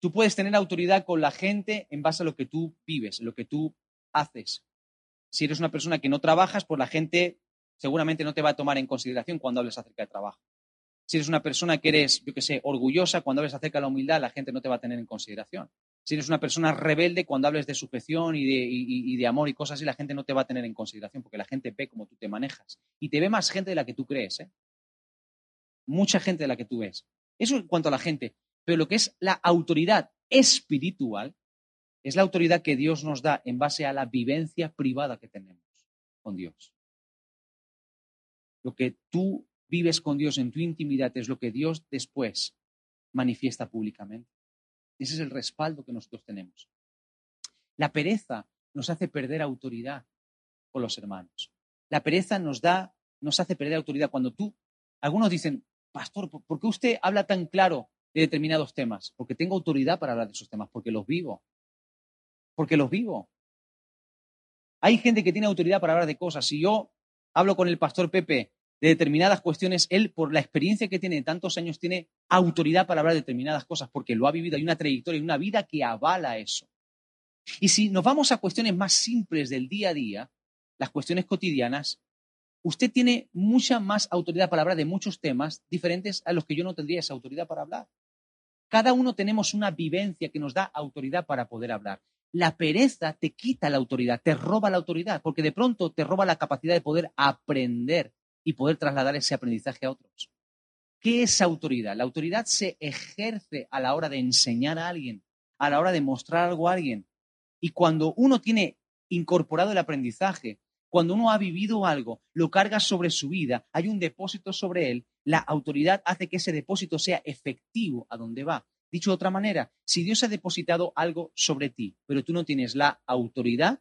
Tú puedes tener autoridad con la gente en base a lo que tú vives, lo que tú haces. Si eres una persona que no trabajas, pues la gente seguramente no te va a tomar en consideración cuando hables acerca de trabajo. Si eres una persona que eres, yo qué sé, orgullosa, cuando hables acerca de la humildad, la gente no te va a tener en consideración. Si eres una persona rebelde, cuando hables de sujeción y de, amor y cosas así, la gente no te va a tener en consideración porque la gente ve cómo tú te manejas. Y te ve más gente de la que tú crees. ¿eh? Mucha gente de la que tú ves. Eso en cuanto a la gente. Pero lo que es la autoridad espiritual es la autoridad que Dios nos da en base a la vivencia privada que tenemos con Dios. Lo que tú vives con Dios en tu intimidad es lo que Dios después manifiesta públicamente. Ese es el respaldo que nosotros tenemos. La pereza nos hace perder autoridad con los hermanos. La pereza nos da, nos hace perder autoridad. Cuando tú, algunos dicen, pastor, ¿por qué usted habla tan claro de determinados temas? Porque tengo autoridad para hablar de esos temas, porque los vivo. Porque los vivo. Hay gente que tiene autoridad para hablar de cosas. Si yo hablo con el pastor Pepe de determinadas cuestiones, él, por la experiencia que tiene de tantos años, tiene autoridad para hablar de determinadas cosas, porque lo ha vivido, hay una trayectoria y una vida que avala eso. Y si nos vamos a cuestiones más simples del día a día, las cuestiones cotidianas, usted tiene mucha más autoridad para hablar de muchos temas diferentes a los que yo no tendría esa autoridad para hablar. Cada uno tenemos una vivencia que nos da autoridad para poder hablar. La pereza te quita la autoridad, te roba la autoridad, porque de pronto te roba la capacidad de poder aprender y poder trasladar ese aprendizaje a otros. ¿Qué es autoridad? La autoridad se ejerce a la hora de enseñar a alguien, a la hora de mostrar algo a alguien. Y cuando uno tiene incorporado el aprendizaje, cuando uno ha vivido algo, lo carga sobre su vida, hay un depósito sobre él, la autoridad hace que ese depósito sea efectivo a donde va. Dicho de otra manera, si Dios ha depositado algo sobre ti, pero tú no tienes la autoridad,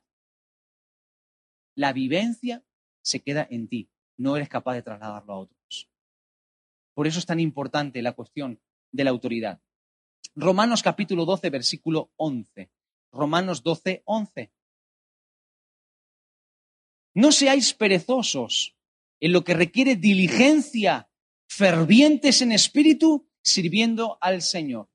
la vivencia se queda en ti no eres capaz de trasladarlo a otros. Por eso es tan importante la cuestión de la autoridad. Romanos capítulo 12, versículo 11. Romanos 12, 11. No seáis perezosos en lo que requiere diligencia, fervientes en espíritu, sirviendo al Señor.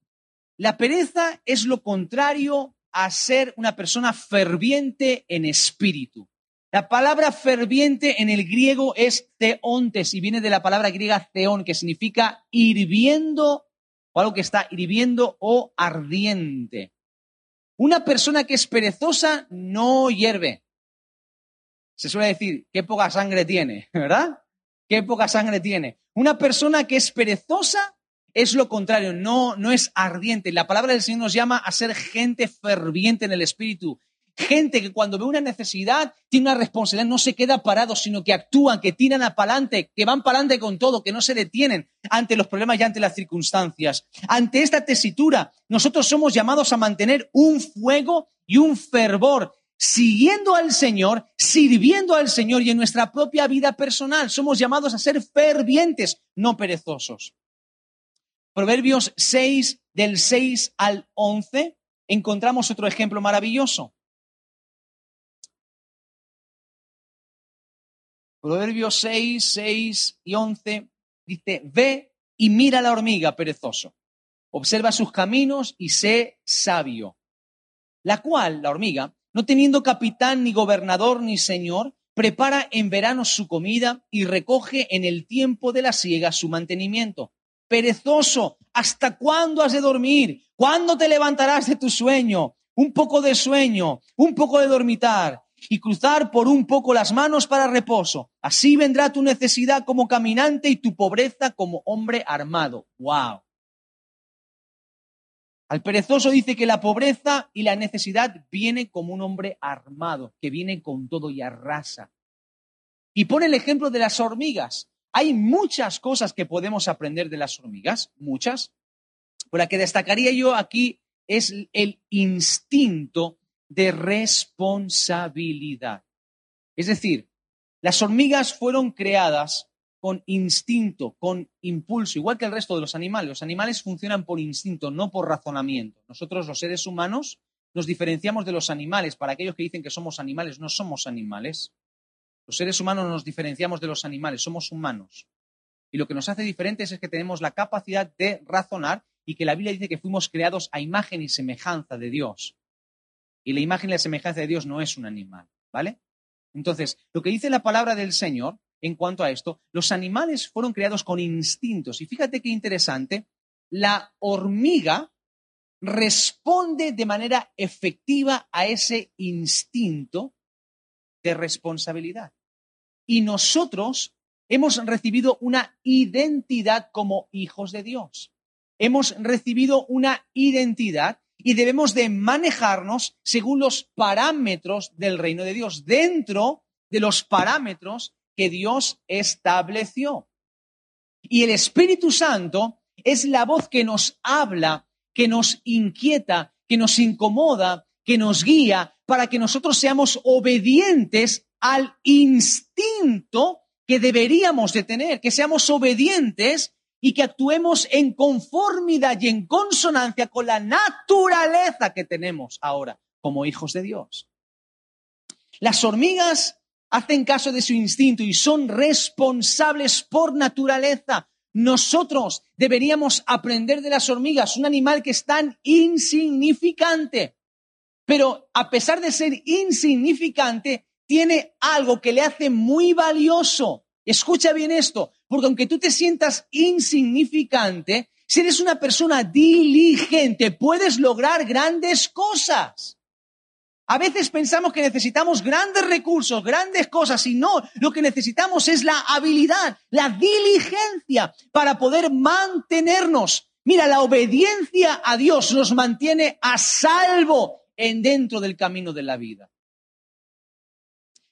La pereza es lo contrario a ser una persona ferviente en espíritu. La palabra ferviente en el griego es teontes y viene de la palabra griega theon, que significa hirviendo o algo que está hirviendo o ardiente. Una persona que es perezosa no hierve. Se suele decir, qué poca sangre tiene, [laughs] ¿verdad? Qué poca sangre tiene. Una persona que es perezosa es lo contrario, no, no es ardiente. La palabra del Señor nos llama a ser gente ferviente en el espíritu, Gente que cuando ve una necesidad tiene una responsabilidad, no se queda parado, sino que actúan, que tiran a pa'lante, que van pa'lante con todo, que no se detienen ante los problemas y ante las circunstancias. Ante esta tesitura, nosotros somos llamados a mantener un fuego y un fervor, siguiendo al Señor, sirviendo al Señor y en nuestra propia vida personal. Somos llamados a ser fervientes, no perezosos. Proverbios 6, del 6 al 11, encontramos otro ejemplo maravilloso. Proverbios 6, 6 y 11 dice, ve y mira la hormiga, perezoso. Observa sus caminos y sé sabio. La cual, la hormiga, no teniendo capitán, ni gobernador, ni señor, prepara en verano su comida y recoge en el tiempo de la siega su mantenimiento. Perezoso, ¿hasta cuándo has de dormir? ¿Cuándo te levantarás de tu sueño? Un poco de sueño, un poco de dormitar y cruzar por un poco las manos para reposo. Así vendrá tu necesidad como caminante y tu pobreza como hombre armado. ¡Wow! Al perezoso dice que la pobreza y la necesidad viene como un hombre armado, que viene con todo y arrasa. Y pone el ejemplo de las hormigas. Hay muchas cosas que podemos aprender de las hormigas, muchas. Pero la que destacaría yo aquí es el instinto de responsabilidad. Es decir, las hormigas fueron creadas con instinto, con impulso, igual que el resto de los animales. Los animales funcionan por instinto, no por razonamiento. Nosotros, los seres humanos, nos diferenciamos de los animales. Para aquellos que dicen que somos animales, no somos animales. Los seres humanos nos diferenciamos de los animales, somos humanos. Y lo que nos hace diferentes es que tenemos la capacidad de razonar y que la Biblia dice que fuimos creados a imagen y semejanza de Dios. Y la imagen y la semejanza de Dios no es un animal, ¿vale? Entonces, lo que dice la palabra del Señor en cuanto a esto, los animales fueron creados con instintos. Y fíjate qué interesante, la hormiga responde de manera efectiva a ese instinto de responsabilidad. Y nosotros hemos recibido una identidad como hijos de Dios. Hemos recibido una identidad y debemos de manejarnos según los parámetros del reino de Dios, dentro de los parámetros que Dios estableció. Y el Espíritu Santo es la voz que nos habla que nos inquieta, que nos incomoda, que nos guía para que nosotros seamos obedientes al instinto que deberíamos de tener, que seamos obedientes y que actuemos en conformidad y en consonancia con la naturaleza que tenemos ahora como hijos de Dios. Las hormigas hacen caso de su instinto y son responsables por naturaleza. Nosotros deberíamos aprender de las hormigas, un animal que es tan insignificante, pero a pesar de ser insignificante, tiene algo que le hace muy valioso. Escucha bien esto, porque aunque tú te sientas insignificante, si eres una persona diligente, puedes lograr grandes cosas. A veces pensamos que necesitamos grandes recursos, grandes cosas, y no, lo que necesitamos es la habilidad, la diligencia para poder mantenernos. Mira, la obediencia a Dios nos mantiene a salvo en dentro del camino de la vida.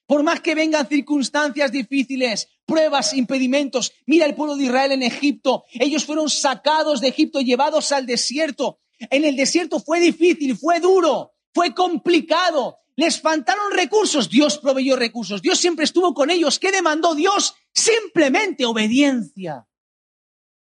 Por más que vengan circunstancias difíciles, pruebas, impedimentos, mira el pueblo de Israel en Egipto. Ellos fueron sacados de Egipto, llevados al desierto. En el desierto fue difícil, fue duro, fue complicado. Les faltaron recursos. Dios proveyó recursos. Dios siempre estuvo con ellos. ¿Qué demandó Dios? Simplemente obediencia.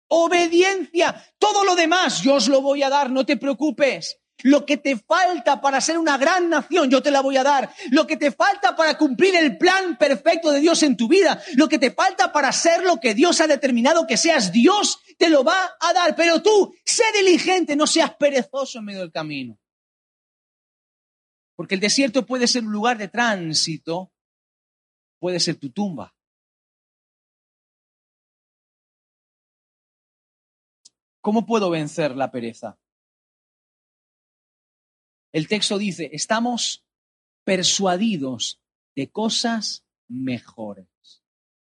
Obediencia. Todo lo demás yo os lo voy a dar, no te preocupes. Lo que te falta para ser una gran nación, yo te la voy a dar. Lo que te falta para cumplir el plan perfecto de Dios en tu vida. Lo que te falta para ser lo que Dios ha determinado que seas Dios, te lo va a dar. Pero tú, sé diligente, no seas perezoso en medio del camino. Porque el desierto puede ser un lugar de tránsito, puede ser tu tumba. ¿Cómo puedo vencer la pereza? El texto dice, estamos persuadidos de cosas mejores.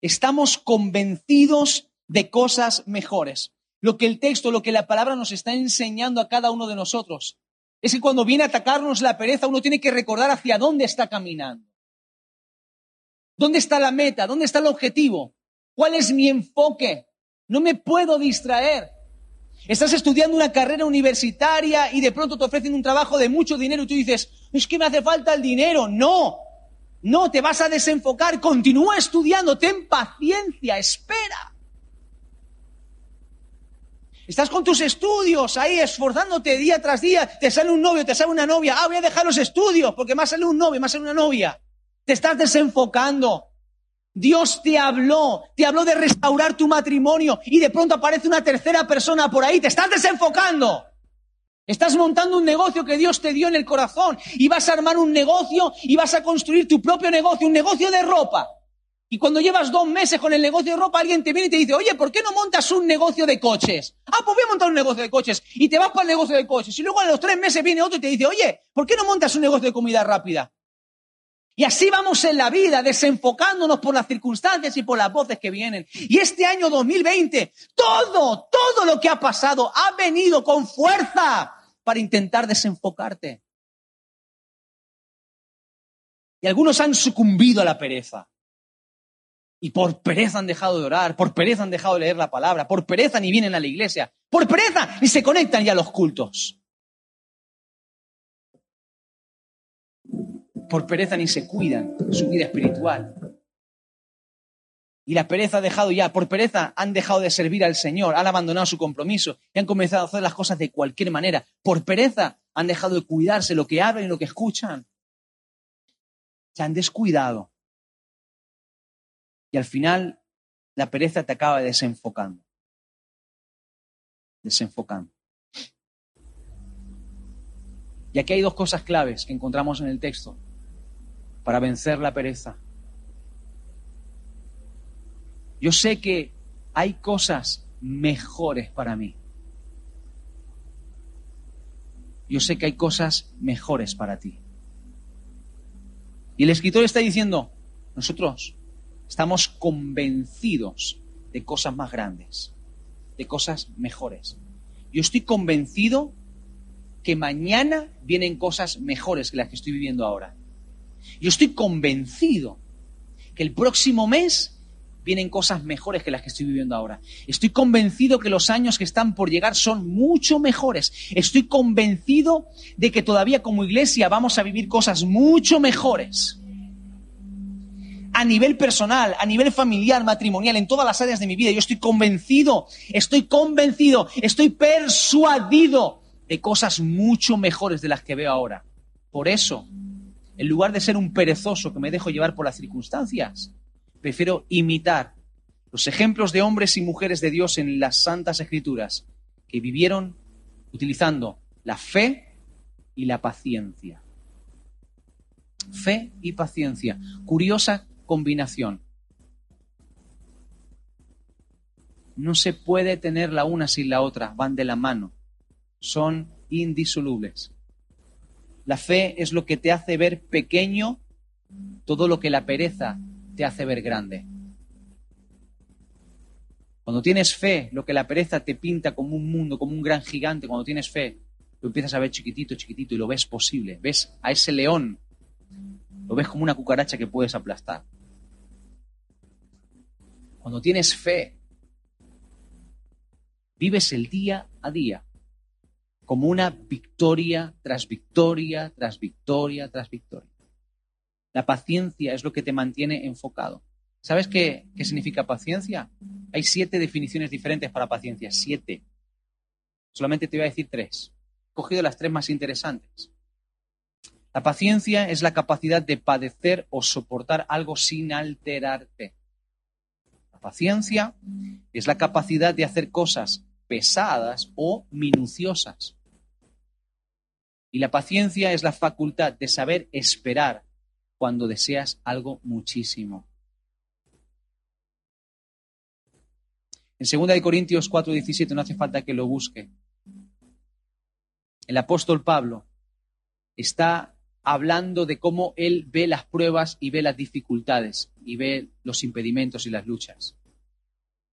Estamos convencidos de cosas mejores. Lo que el texto, lo que la palabra nos está enseñando a cada uno de nosotros es que cuando viene a atacarnos la pereza, uno tiene que recordar hacia dónde está caminando. ¿Dónde está la meta? ¿Dónde está el objetivo? ¿Cuál es mi enfoque? No me puedo distraer. Estás estudiando una carrera universitaria y de pronto te ofrecen un trabajo de mucho dinero y tú dices, es que me hace falta el dinero. No, no, te vas a desenfocar. Continúa estudiando, ten paciencia, espera. Estás con tus estudios ahí esforzándote día tras día, te sale un novio, te sale una novia, ah, voy a dejar los estudios porque más sale un novio, más sale una novia. Te estás desenfocando. Dios te habló, te habló de restaurar tu matrimonio y de pronto aparece una tercera persona por ahí, te estás desenfocando. Estás montando un negocio que Dios te dio en el corazón y vas a armar un negocio y vas a construir tu propio negocio, un negocio de ropa. Y cuando llevas dos meses con el negocio de ropa, alguien te viene y te dice, oye, ¿por qué no montas un negocio de coches? Ah, pues voy a montar un negocio de coches. Y te vas para el negocio de coches. Y luego a los tres meses viene otro y te dice, oye, ¿por qué no montas un negocio de comida rápida? Y así vamos en la vida, desenfocándonos por las circunstancias y por las voces que vienen. Y este año 2020, todo, todo lo que ha pasado ha venido con fuerza para intentar desenfocarte. Y algunos han sucumbido a la pereza. Y por pereza han dejado de orar, por pereza han dejado de leer la palabra, por pereza ni vienen a la iglesia, por pereza ni se conectan ya a los cultos. Por pereza ni se cuidan su vida espiritual. Y la pereza ha dejado ya, por pereza han dejado de servir al Señor, han abandonado su compromiso y han comenzado a hacer las cosas de cualquier manera. Por pereza han dejado de cuidarse lo que hablan y lo que escuchan. Se han descuidado. Y al final la pereza te acaba desenfocando. Desenfocando. Y aquí hay dos cosas claves que encontramos en el texto para vencer la pereza. Yo sé que hay cosas mejores para mí. Yo sé que hay cosas mejores para ti. Y el escritor está diciendo, nosotros estamos convencidos de cosas más grandes, de cosas mejores. Yo estoy convencido que mañana vienen cosas mejores que las que estoy viviendo ahora. Yo estoy convencido que el próximo mes vienen cosas mejores que las que estoy viviendo ahora. Estoy convencido que los años que están por llegar son mucho mejores. Estoy convencido de que todavía como iglesia vamos a vivir cosas mucho mejores. A nivel personal, a nivel familiar, matrimonial, en todas las áreas de mi vida. Yo estoy convencido, estoy convencido, estoy persuadido de cosas mucho mejores de las que veo ahora. Por eso, en lugar de ser un perezoso que me dejo llevar por las circunstancias, prefiero imitar los ejemplos de hombres y mujeres de Dios en las santas escrituras que vivieron utilizando la fe y la paciencia. Fe y paciencia. Curiosa combinación. No se puede tener la una sin la otra, van de la mano. Son indisolubles. La fe es lo que te hace ver pequeño todo lo que la pereza te hace ver grande. Cuando tienes fe, lo que la pereza te pinta como un mundo, como un gran gigante, cuando tienes fe, lo empiezas a ver chiquitito, chiquitito y lo ves posible. Ves a ese león, lo ves como una cucaracha que puedes aplastar. Cuando tienes fe, vives el día a día como una victoria tras victoria, tras victoria, tras victoria. La paciencia es lo que te mantiene enfocado. ¿Sabes qué, qué significa paciencia? Hay siete definiciones diferentes para paciencia, siete. Solamente te voy a decir tres. He cogido las tres más interesantes. La paciencia es la capacidad de padecer o soportar algo sin alterarte. La paciencia es la capacidad de hacer cosas pesadas o minuciosas. Y la paciencia es la facultad de saber esperar cuando deseas algo muchísimo. En 2 Corintios 4:17 no hace falta que lo busque. El apóstol Pablo está hablando de cómo él ve las pruebas y ve las dificultades y ve los impedimentos y las luchas.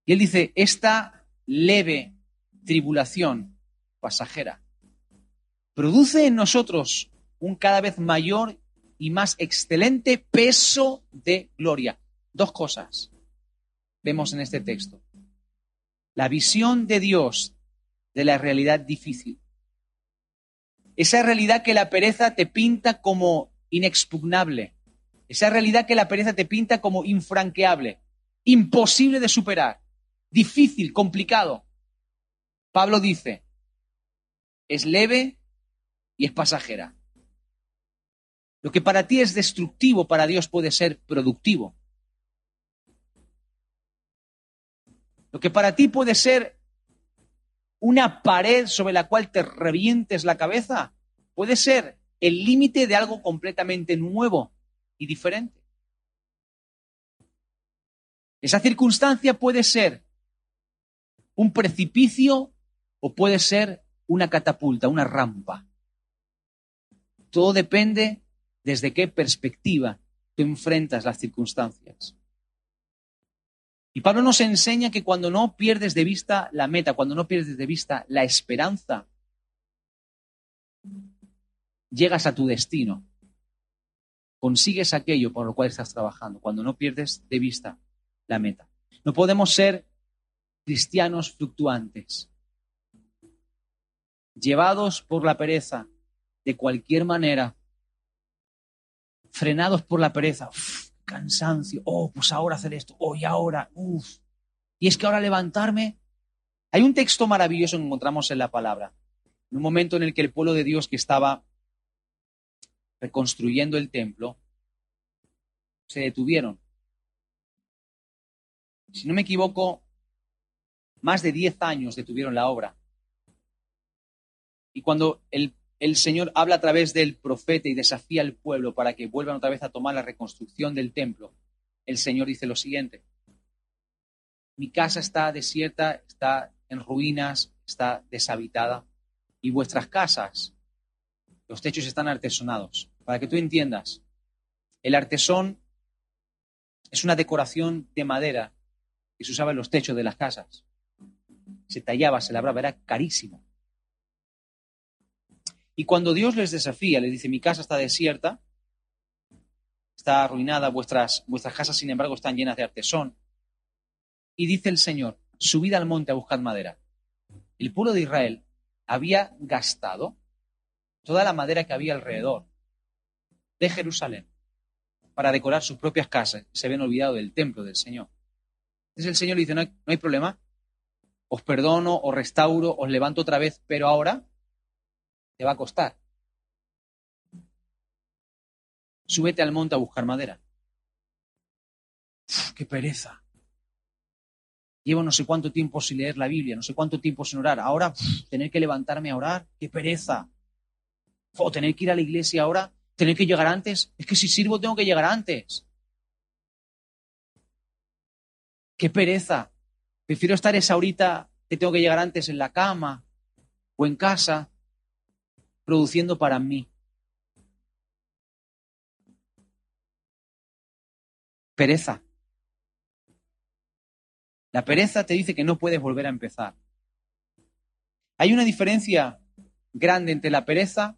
Y él dice, esta leve tribulación pasajera produce en nosotros un cada vez mayor y más excelente peso de gloria. Dos cosas vemos en este texto. La visión de Dios de la realidad difícil. Esa realidad que la pereza te pinta como inexpugnable. Esa realidad que la pereza te pinta como infranqueable, imposible de superar, difícil, complicado. Pablo dice, es leve y es pasajera. Lo que para ti es destructivo, para Dios puede ser productivo. Lo que para ti puede ser una pared sobre la cual te revientes la cabeza, puede ser el límite de algo completamente nuevo y diferente. Esa circunstancia puede ser un precipicio o puede ser una catapulta, una rampa. Todo depende desde qué perspectiva tú enfrentas las circunstancias. Y Pablo nos enseña que cuando no pierdes de vista la meta, cuando no pierdes de vista la esperanza, llegas a tu destino. Consigues aquello por lo cual estás trabajando, cuando no pierdes de vista la meta. No podemos ser cristianos fluctuantes llevados por la pereza de cualquier manera, frenados por la pereza, cansancio, oh, pues ahora hacer esto, oh, ahora, uff. Y es que ahora levantarme. Hay un texto maravilloso que encontramos en la palabra, en un momento en el que el pueblo de Dios que estaba reconstruyendo el templo, se detuvieron. Si no me equivoco, más de diez años detuvieron la obra. Y cuando el, Señor habla a través del profeta y desafía al pueblo para que vuelvan otra vez a tomar la reconstrucción del templo, el Señor dice lo siguiente. Mi casa está desierta, está en ruinas, está deshabitada. Y vuestras casas, los techos están artesonados. Para que tú entiendas, el artesón es una decoración de madera que se usaba en los techos de las casas. Se tallaba, se labraba, era carísimo. Y cuando Dios les desafía, les dice, mi casa está desierta, está arruinada, vuestras, vuestras casas, sin embargo, están llenas de artesón. y dice el Señor, subid al monte a buscar madera. El pueblo de Israel había gastado toda la madera que había alrededor de Jerusalén para decorar sus propias casas. Se habían olvidado del templo del Señor. Entonces el Señor le dice, no hay, no hay problema, os perdono, os restauro, os levanto otra vez, pero ahora te va a costar. Súbete al monte a buscar madera. ¡Qué pereza! Llevo no sé cuánto tiempo sin leer la Biblia, no sé cuánto tiempo sin orar. Ahora, tener que levantarme a orar, qué pereza. O tener que ir a la iglesia ahora, tener que llegar antes. Es que si sirvo tengo que llegar antes. Qué pereza. Prefiero estar esa horita que tengo que llegar antes en la cama o en casa, produciendo para mí. Pereza. La pereza te dice que no puedes volver a empezar. Hay una diferencia grande entre la pereza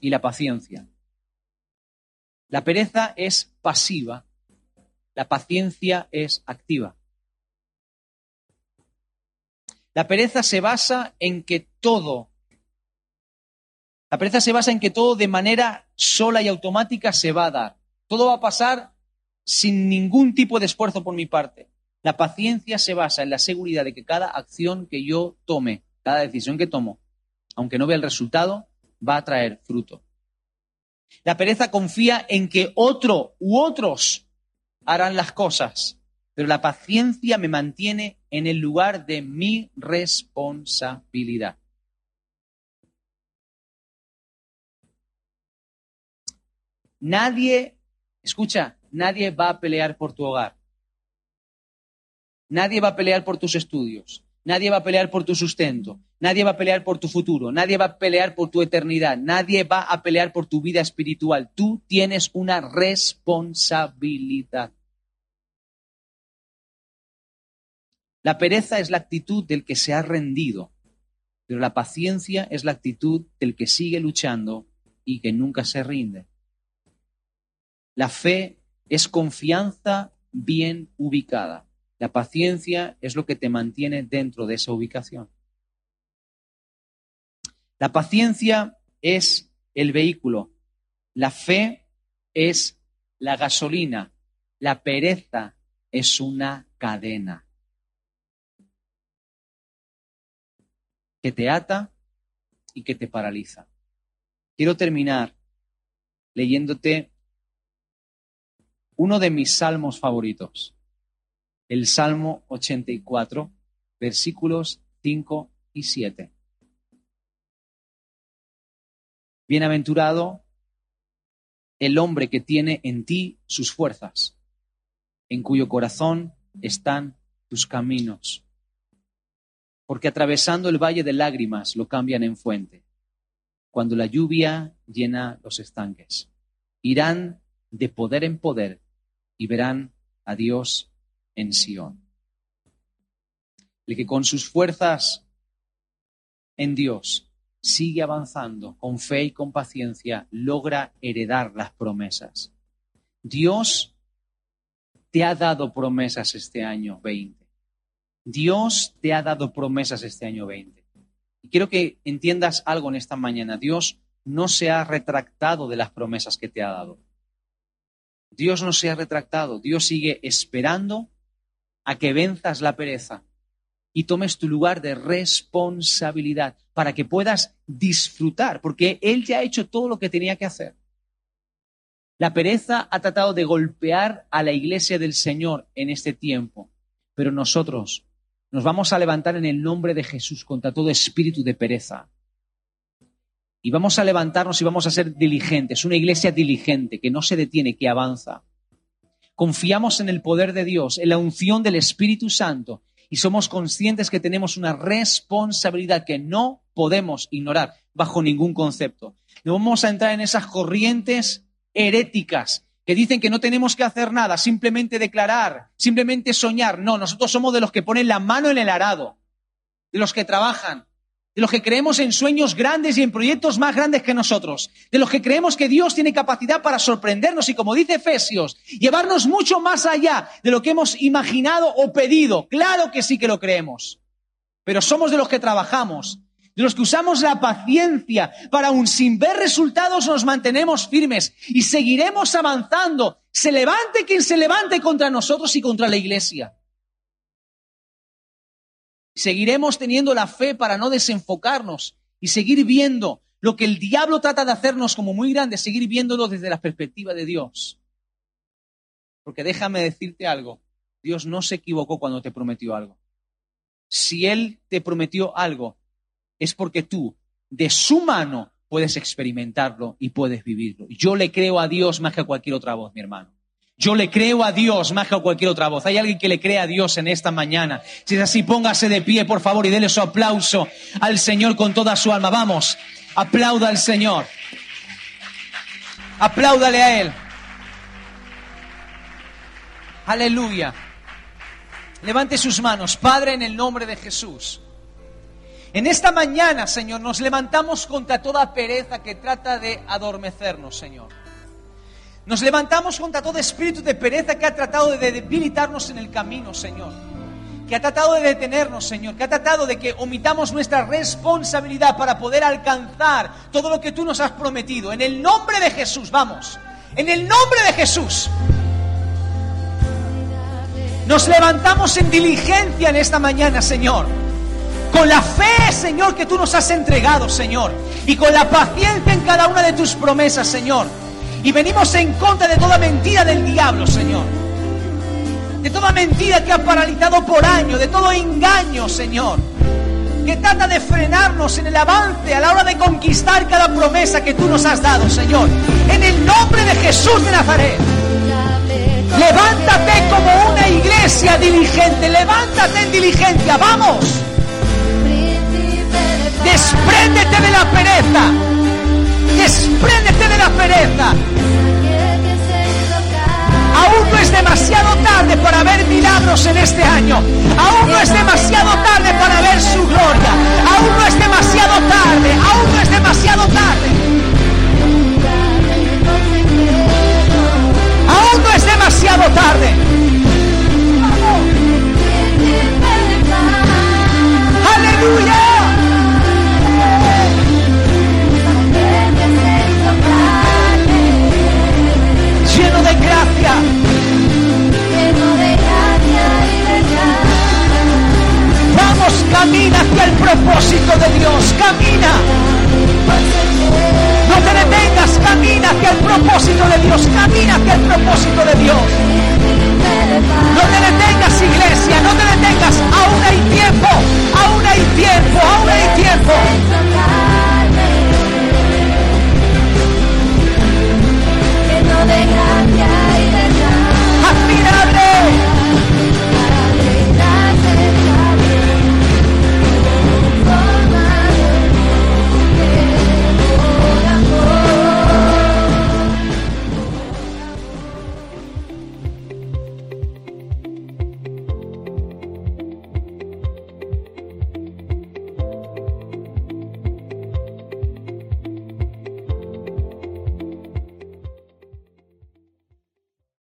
y la paciencia. La pereza es pasiva, la paciencia es activa. La pereza se basa en que todo, la pereza se basa en que todo de manera sola y automática se va a dar. Todo va a pasar sin ningún tipo de esfuerzo por mi parte. La paciencia se basa en la seguridad de que cada acción que yo tome, cada decisión que tomo, aunque no vea el resultado, va a traer fruto. La pereza confía en que otro u otros harán las cosas, pero la paciencia me mantiene en el lugar de mi responsabilidad. Nadie, escucha, nadie va a pelear por tu hogar. Nadie va a pelear por tus estudios. Nadie va a pelear por tu sustento. Nadie va a pelear por tu futuro. Nadie va a pelear por tu eternidad. Nadie va a pelear por tu vida espiritual. Tú tienes una responsabilidad. La pereza es la actitud del que se ha rendido, pero la paciencia es la actitud del que sigue luchando y que nunca se rinde. La fe es confianza bien ubicada. La paciencia es lo que te mantiene dentro de esa ubicación. La paciencia es el vehículo. La fe es la gasolina. La pereza es una cadena que te ata y que te paraliza. Quiero terminar leyéndote uno de mis salmos favoritos el Salmo 84, versículos 5 y 7. Bienaventurado el hombre que tiene en ti sus fuerzas, en cuyo corazón están tus caminos, porque atravesando el valle de lágrimas lo cambian en fuente, cuando la lluvia llena los estanques. Irán de poder en poder y verán a Dios en Sión. El que con sus fuerzas en Dios sigue avanzando con fe y con paciencia, logra heredar las promesas. Dios te ha dado promesas este año 20. Dios te ha dado promesas este año 20. Y quiero que entiendas algo en esta mañana. Dios no se ha retractado de las promesas que te ha dado. Dios no se ha retractado. Dios sigue esperando a que venzas la pereza y tomes tu lugar de responsabilidad para que puedas disfrutar, porque Él ya ha hecho todo lo que tenía que hacer. La pereza ha tratado de golpear a la iglesia del Señor en este tiempo, pero nosotros nos vamos a levantar en el nombre de Jesús contra todo espíritu de pereza. Y vamos a levantarnos y vamos a ser diligentes, una iglesia diligente que no se detiene, que avanza confiamos en el poder de Dios, en la unción del Espíritu Santo y somos conscientes que tenemos una responsabilidad que no podemos ignorar bajo ningún concepto. No vamos a entrar en esas corrientes heréticas que dicen que no tenemos que hacer nada, simplemente declarar, simplemente soñar. No, nosotros somos de los que ponen la mano en el arado, de los que trabajan, de los que creemos en sueños grandes y en proyectos más grandes que nosotros, de los que creemos que Dios tiene capacidad para sorprendernos y, como dice Efesios, llevarnos mucho más allá de lo que hemos imaginado o pedido. Claro que sí que lo creemos, pero somos de los que trabajamos, de los que usamos la paciencia para aún sin ver resultados nos mantenemos firmes y seguiremos avanzando, se levante quien se levante contra nosotros y contra la iglesia. Seguiremos teniendo la fe para no desenfocarnos y seguir viendo lo que el diablo trata de hacernos como muy grande, seguir viéndolo desde la perspectiva de Dios. Porque déjame decirte algo, Dios no se equivocó cuando te prometió algo. Si Él te prometió algo, es porque tú, de su mano, puedes experimentarlo y puedes vivirlo. Yo le creo a Dios más que a cualquier otra voz, mi hermano. Yo le creo a Dios más que a cualquier otra voz. Hay alguien que le cree a Dios en esta mañana. Si es así, póngase de pie, por favor, y déle su aplauso al Señor con toda su alma. Vamos, aplauda al Señor. Apláudale a Él. Aleluya. Levante sus manos, Padre, en el nombre de Jesús. En esta mañana, Señor, nos levantamos contra toda pereza que trata de adormecernos, Señor. Nos levantamos contra todo espíritu de pereza que ha tratado de debilitarnos en el camino, Señor. Que ha tratado de detenernos, Señor. Que ha tratado de que omitamos nuestra responsabilidad para poder alcanzar todo lo que tú nos has prometido. En el nombre de Jesús, vamos. En el nombre de Jesús. Nos levantamos en diligencia en esta mañana, Señor. Con la fe, Señor, que tú nos has entregado, Señor. Y con la paciencia en cada una de tus promesas, Señor. Y venimos en contra de toda mentira del diablo, Señor. De toda mentira que ha paralizado por años, de todo engaño, Señor. Que trata de frenarnos en el avance a la hora de conquistar cada promesa que tú nos has dado, Señor. En el nombre de Jesús de Nazaret. Levántate como una iglesia diligente. Levántate en diligencia. Vamos. Despréndete de la pereza. Despréndete de la pereza. Aún no es demasiado tarde para ver milagros en este año. Aún no es demasiado tarde para ver su gloria. Aún no es demasiado tarde. Aún no es demasiado tarde. Aún no es demasiado tarde. Camina hacia el propósito de Dios. Camina. No te detengas. Camina hacia el propósito de Dios. Camina hacia el propósito de Dios. No te detengas, iglesia. No te detengas. Aún hay tiempo. Aún hay tiempo. Aún hay tiempo.